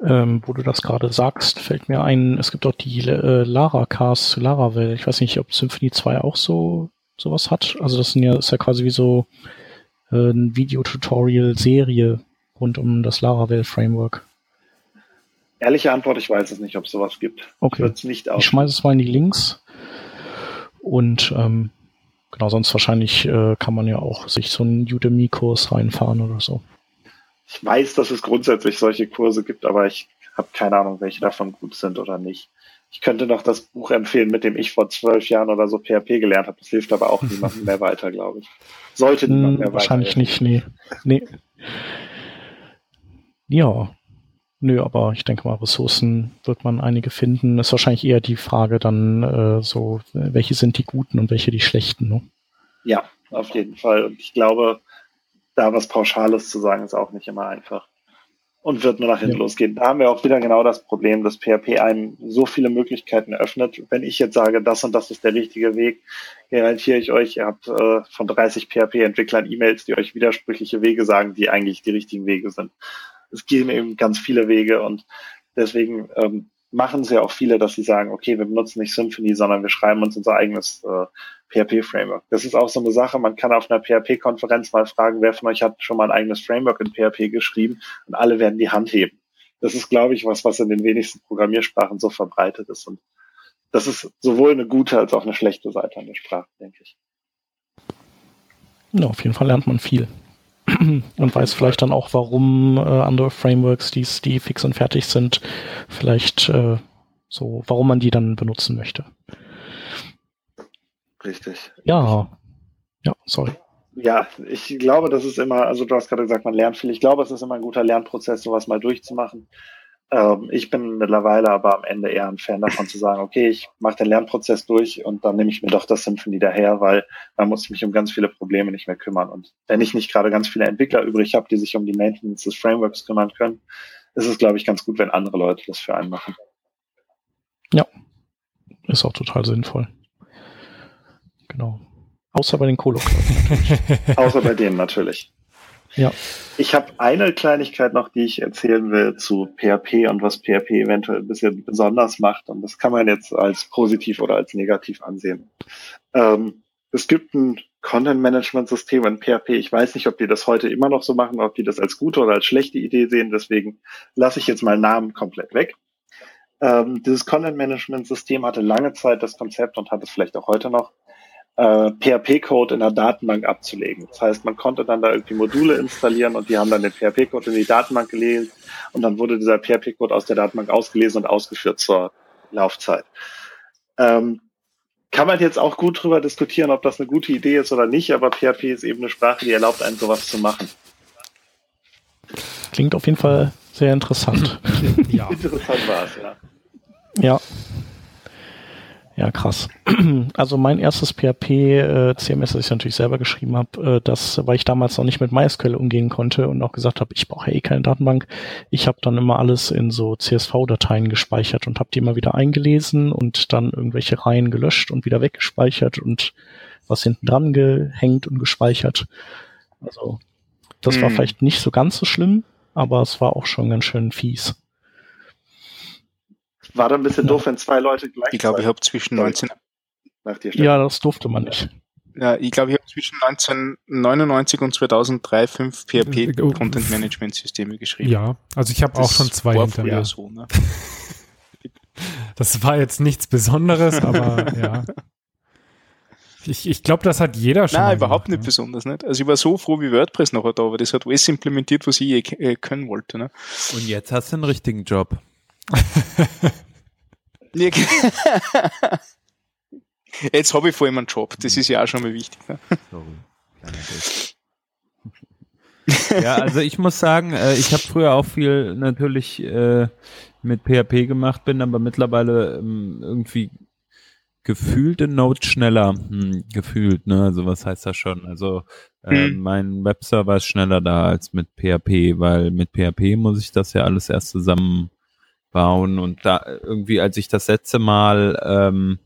Ähm, wo du das gerade sagst, fällt mir ein, es gibt auch die äh, Lara-Cars zu Laravel. Ich weiß nicht, ob Symphony 2 auch so sowas hat. Also das sind ja, ist ja quasi wie so äh, ein Videotutorial-Serie rund um das Laravel-Framework. Ehrliche Antwort, ich weiß es nicht, ob es sowas gibt. Okay. Ich, ich schmeiße es mal in die Links. Und ähm, genau, sonst wahrscheinlich äh, kann man ja auch sich so einen Udemy-Kurs reinfahren oder so. Ich weiß, dass es grundsätzlich solche Kurse gibt, aber ich habe keine Ahnung, welche davon gut sind oder nicht. Ich könnte noch das Buch empfehlen, mit dem ich vor zwölf Jahren oder so PHP gelernt habe. Das hilft aber auch niemandem mehr weiter, glaube ich. Sollte niemand hm, mehr Wahrscheinlich weiter. Wahrscheinlich nicht, nee. nee. Ja. Nö, aber ich denke mal, Ressourcen wird man einige finden. ist wahrscheinlich eher die Frage dann äh, so, welche sind die guten und welche die schlechten, ne? Ja, auf jeden Fall. Und ich glaube, da was Pauschales zu sagen, ist auch nicht immer einfach. Und wird nur nach hinten ja. losgehen. Da haben wir auch wieder genau das Problem, dass PHP einem so viele Möglichkeiten öffnet. Wenn ich jetzt sage, das und das ist der richtige Weg, garantiere ich euch, ihr habt äh, von 30 PHP-Entwicklern E-Mails, die euch widersprüchliche Wege sagen, die eigentlich die richtigen Wege sind. Es gehen eben ganz viele Wege und deswegen ähm, machen es ja auch viele, dass sie sagen, okay, wir benutzen nicht Symphony, sondern wir schreiben uns unser eigenes äh, PHP-Framework. Das ist auch so eine Sache, man kann auf einer PHP-Konferenz mal fragen, wer von euch hat schon mal ein eigenes Framework in PHP geschrieben und alle werden die Hand heben. Das ist, glaube ich, was, was in den wenigsten Programmiersprachen so verbreitet ist. Und das ist sowohl eine gute als auch eine schlechte Seite an der Sprache, denke ich. Ja, auf jeden Fall lernt man viel. und weiß vielleicht dann auch, warum äh, andere Frameworks, die's, die fix und fertig sind, vielleicht äh, so, warum man die dann benutzen möchte. Richtig. Ja. Ja, sorry. Ja, ich glaube, das ist immer, also du hast gerade gesagt, man lernt viel. Ich glaube, es ist immer ein guter Lernprozess, sowas mal durchzumachen. Ähm, ich bin mittlerweile aber am Ende eher ein Fan davon zu sagen, okay, ich mache den Lernprozess durch und dann nehme ich mir doch das Symphony daher, weil man muss mich um ganz viele Probleme nicht mehr kümmern. Und wenn ich nicht gerade ganz viele Entwickler übrig habe, die sich um die Maintenance des Frameworks kümmern können, ist es, glaube ich, ganz gut, wenn andere Leute das für einen machen. Ja, ist auch total sinnvoll. Genau. Außer bei den Kolo. Außer bei denen natürlich. Ja. Ich habe eine Kleinigkeit noch, die ich erzählen will zu PHP und was PHP eventuell ein bisschen besonders macht. Und das kann man jetzt als positiv oder als negativ ansehen. Ähm, es gibt ein Content-Management-System in PHP. Ich weiß nicht, ob die das heute immer noch so machen, ob die das als gute oder als schlechte Idee sehen. Deswegen lasse ich jetzt mal Namen komplett weg. Ähm, dieses Content-Management-System hatte lange Zeit das Konzept und hat es vielleicht auch heute noch, äh, PHP-Code in der Datenbank abzulegen. Das heißt, man konnte dann da irgendwie Module installieren und die haben dann den PHP-Code in die Datenbank gelesen und dann wurde dieser PHP-Code aus der Datenbank ausgelesen und ausgeführt zur Laufzeit. Ähm, kann man jetzt auch gut drüber diskutieren, ob das eine gute Idee ist oder nicht, aber PHP ist eben eine Sprache, die erlaubt einem sowas zu machen. Klingt auf jeden Fall sehr interessant. ja. Interessant war es, ja. Ja. Ja, krass. Also mein erstes PHP äh, CMS, das ich natürlich selber geschrieben habe, äh, das, weil ich damals noch nicht mit MySQL umgehen konnte und auch gesagt habe, ich brauche eh keine Datenbank. Ich habe dann immer alles in so CSV-Dateien gespeichert und habe die immer wieder eingelesen und dann irgendwelche Reihen gelöscht und wieder weggespeichert und was hinten dran gehängt und gespeichert. Also das hm. war vielleicht nicht so ganz so schlimm, aber es war auch schon ganz schön fies. War dann ein bisschen ja. doof, wenn zwei Leute gleich. Ich glaube, ich habe zwischen 19. ja, das durfte man nicht. Ja, ich glaube, ich habe zwischen 1999 und 2003 fünf PHP oh. Content Management Systeme geschrieben. Ja, also ich habe auch schon zwei hinter mir. So, ne? das war jetzt nichts Besonderes, aber ja. Ich, ich glaube, das hat jeder schon. Nein, überhaupt gemacht, nicht ne? besonders. Nicht? Also ich war so froh, wie WordPress noch da war. Das hat alles implementiert, was ich eh können wollte. Ne? Und jetzt hast du einen richtigen Job. Jetzt habe ich vor allem einen Job, das ist ja auch schon mal wichtig. Ne? Sorry, ja, also ich muss sagen, äh, ich habe früher auch viel natürlich äh, mit PHP gemacht, bin aber mittlerweile ähm, irgendwie gefühlt in Node schneller. Hm, gefühlt, ne? Also was heißt das schon? Also äh, hm. mein Webserver ist schneller da als mit PHP, weil mit PHP muss ich das ja alles erst zusammen bauen und da irgendwie, als ich das letzte Mal ähm,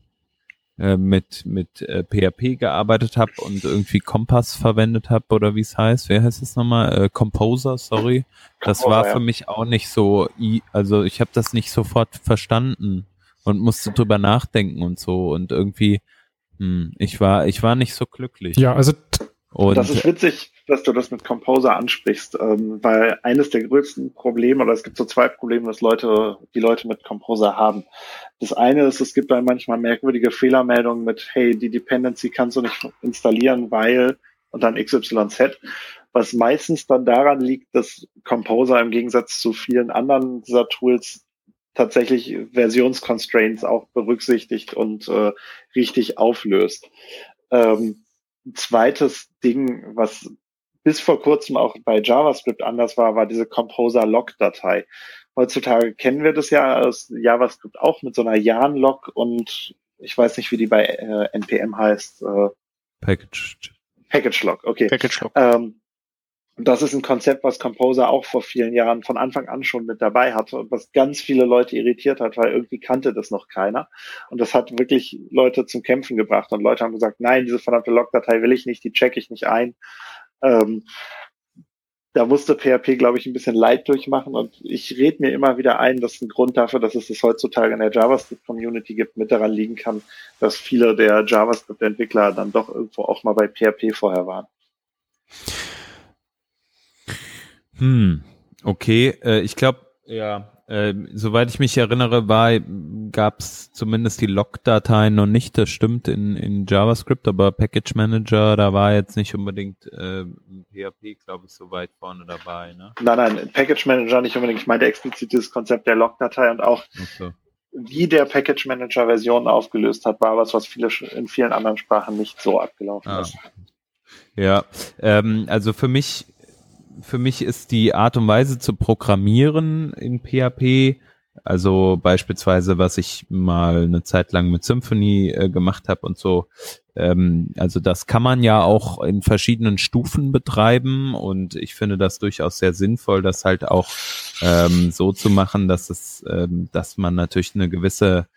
äh, mit mit äh, PHP gearbeitet habe und irgendwie Kompass verwendet habe oder wie es heißt, wer heißt es nochmal? Äh, Composer, sorry. Das war für mich auch nicht so, also ich habe das nicht sofort verstanden und musste drüber nachdenken und so und irgendwie, hm, ich war, ich war nicht so glücklich. Ja, also und das ist witzig, dass du das mit Composer ansprichst, ähm, weil eines der größten Probleme, oder es gibt so zwei Probleme, dass Leute, die Leute mit Composer haben. Das eine ist, es gibt dann manchmal merkwürdige Fehlermeldungen mit, hey, die Dependency kannst du nicht installieren, weil und dann XYZ, was meistens dann daran liegt, dass Composer im Gegensatz zu vielen anderen dieser Tools tatsächlich Versionsconstraints auch berücksichtigt und äh, richtig auflöst. Ähm, zweites Ding, was bis vor kurzem auch bei JavaScript anders war, war diese Composer-Log-Datei. Heutzutage kennen wir das ja aus JavaScript auch mit so einer Yarn-Log und ich weiß nicht, wie die bei äh, NPM heißt. Äh, Package. Package-Log, okay. Package-Log. Ähm, das ist ein Konzept, was Composer auch vor vielen Jahren von Anfang an schon mit dabei hatte und was ganz viele Leute irritiert hat, weil irgendwie kannte das noch keiner. Und das hat wirklich Leute zum Kämpfen gebracht. Und Leute haben gesagt, nein, diese verdammte Logdatei will ich nicht, die checke ich nicht ein. Ähm, da musste PHP, glaube ich, ein bisschen Leid durchmachen und ich rede mir immer wieder ein, dass ein Grund dafür, dass es das heutzutage in der JavaScript-Community gibt, mit daran liegen kann, dass viele der JavaScript-Entwickler dann doch irgendwo auch mal bei PHP vorher waren. Hm, okay. Äh, ich glaube, ja, äh, soweit ich mich erinnere, war gab es zumindest die Log-Dateien noch nicht. Das stimmt in, in JavaScript, aber Package Manager, da war jetzt nicht unbedingt äh, PHP, glaube ich, so weit vorne dabei. Ne? Nein, nein, Package Manager nicht unbedingt. Ich meinte explizit das Konzept der Log-Datei und auch okay. wie der Package Manager Versionen aufgelöst hat, war was, was viele in vielen anderen Sprachen nicht so abgelaufen ah. ist. Ja, ähm, also für mich für mich ist die Art und Weise zu programmieren in PHP, also beispielsweise, was ich mal eine Zeit lang mit Symfony äh, gemacht habe und so, ähm, also das kann man ja auch in verschiedenen Stufen betreiben und ich finde das durchaus sehr sinnvoll, das halt auch ähm, so zu machen, dass es, ähm, dass man natürlich eine gewisse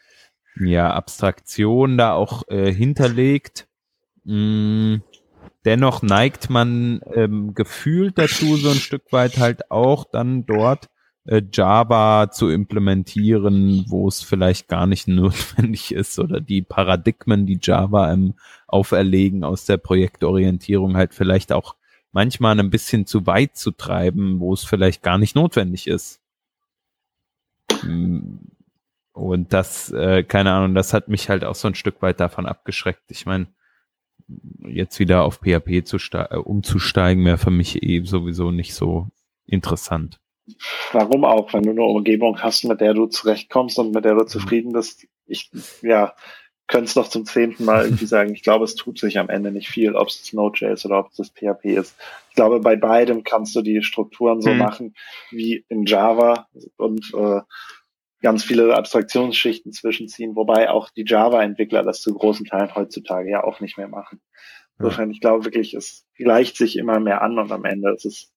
ja, Abstraktion da auch äh, hinterlegt. Mm, dennoch neigt man ähm, gefühlt dazu, so ein Stück weit halt auch dann dort äh, Java zu implementieren, wo es vielleicht gar nicht notwendig ist oder die Paradigmen, die Java ähm, auferlegen aus der Projektorientierung halt vielleicht auch manchmal ein bisschen zu weit zu treiben, wo es vielleicht gar nicht notwendig ist. Mm, und das, äh, keine Ahnung, das hat mich halt auch so ein Stück weit davon abgeschreckt. Ich meine, jetzt wieder auf PHP zu äh, umzusteigen, wäre für mich eh sowieso nicht so interessant. Warum auch, wenn du eine Umgebung hast, mit der du zurechtkommst und mit der du mhm. zufrieden bist? Ich, ja, könnte es noch zum zehnten Mal irgendwie sagen, ich glaube, es tut sich am Ende nicht viel, ob es Node.js oder ob es das PHP ist. Ich glaube, bei beidem kannst du die Strukturen so hm. machen wie in Java und äh, ganz viele Abstraktionsschichten zwischenziehen, wobei auch die Java-Entwickler das zu großen Teilen heutzutage ja auch nicht mehr machen. Insofern, ich glaube wirklich, es gleicht sich immer mehr an und am Ende ist es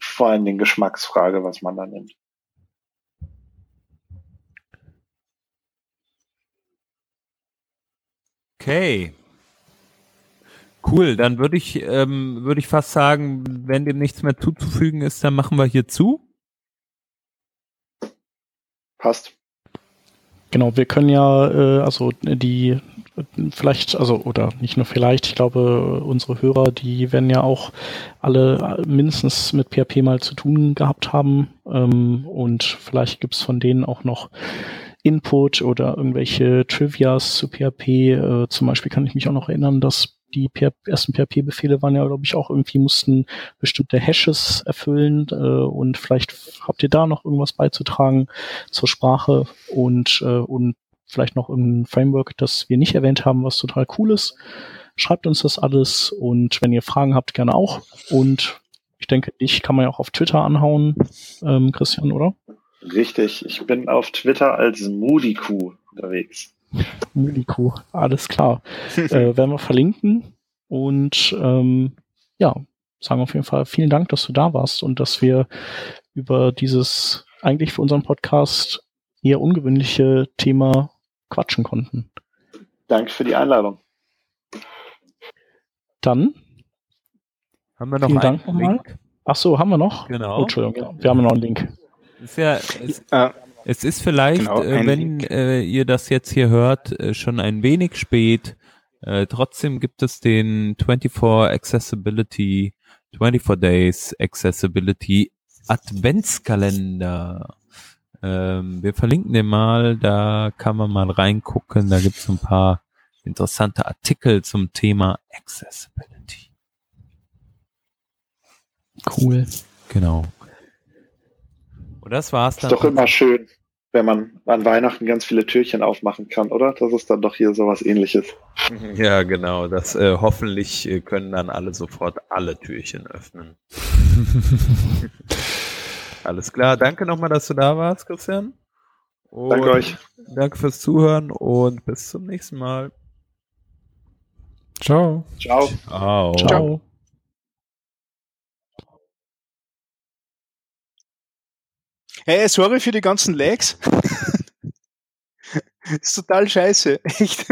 vor allem den Geschmacksfrage, was man da nimmt. Okay. Cool, dann würde ich, ähm, würde ich fast sagen, wenn dem nichts mehr zuzufügen ist, dann machen wir hier zu. Passt. Genau, wir können ja, äh, also die vielleicht, also oder nicht nur vielleicht, ich glaube, unsere Hörer, die werden ja auch alle mindestens mit PHP mal zu tun gehabt haben. Ähm, und vielleicht gibt's von denen auch noch Input oder irgendwelche Trivias zu PHP. Äh, zum Beispiel kann ich mich auch noch erinnern, dass die ersten PHP-Befehle waren ja, glaube ich, auch irgendwie mussten bestimmte Hashes erfüllen äh, und vielleicht habt ihr da noch irgendwas beizutragen zur Sprache und, äh, und vielleicht noch irgendein Framework, das wir nicht erwähnt haben, was total cool ist. Schreibt uns das alles und wenn ihr Fragen habt, gerne auch. Und ich denke, ich kann man ja auch auf Twitter anhauen, ähm, Christian, oder? Richtig, ich bin auf Twitter als Moody-Kuh unterwegs. Moody-Kuh, alles klar. äh, werden wir verlinken und ähm, ja, sagen auf jeden Fall vielen Dank, dass du da warst und dass wir über dieses eigentlich für unseren Podcast eher ungewöhnliche Thema quatschen konnten. Danke für die Einladung. Dann haben wir noch vielen Dank nochmal. Ach so, haben wir noch? Genau. Oh, Entschuldigung, wir haben noch einen Link. Ist ja, es, äh, es ist vielleicht, genau, äh, wenn äh, ihr das jetzt hier hört, äh, schon ein wenig spät. Äh, trotzdem gibt es den 24 Accessibility, 24 Days Accessibility Adventskalender. Ähm, wir verlinken den mal, da kann man mal reingucken. Da gibt es ein paar interessante Artikel zum Thema Accessibility. Cool. Genau. Und das war's dann. Ist doch immer schön, wenn man an Weihnachten ganz viele Türchen aufmachen kann, oder? Das ist dann doch hier sowas ähnliches. Ja, genau. Das äh, hoffentlich äh, können dann alle sofort alle Türchen öffnen. Alles klar. Danke nochmal, dass du da warst, Christian. Und danke euch. Danke fürs Zuhören und bis zum nächsten Mal. Ciao. Ciao. Ciao. Ciao. Hey, sorry für die ganzen Lags. ist total scheiße. Echt.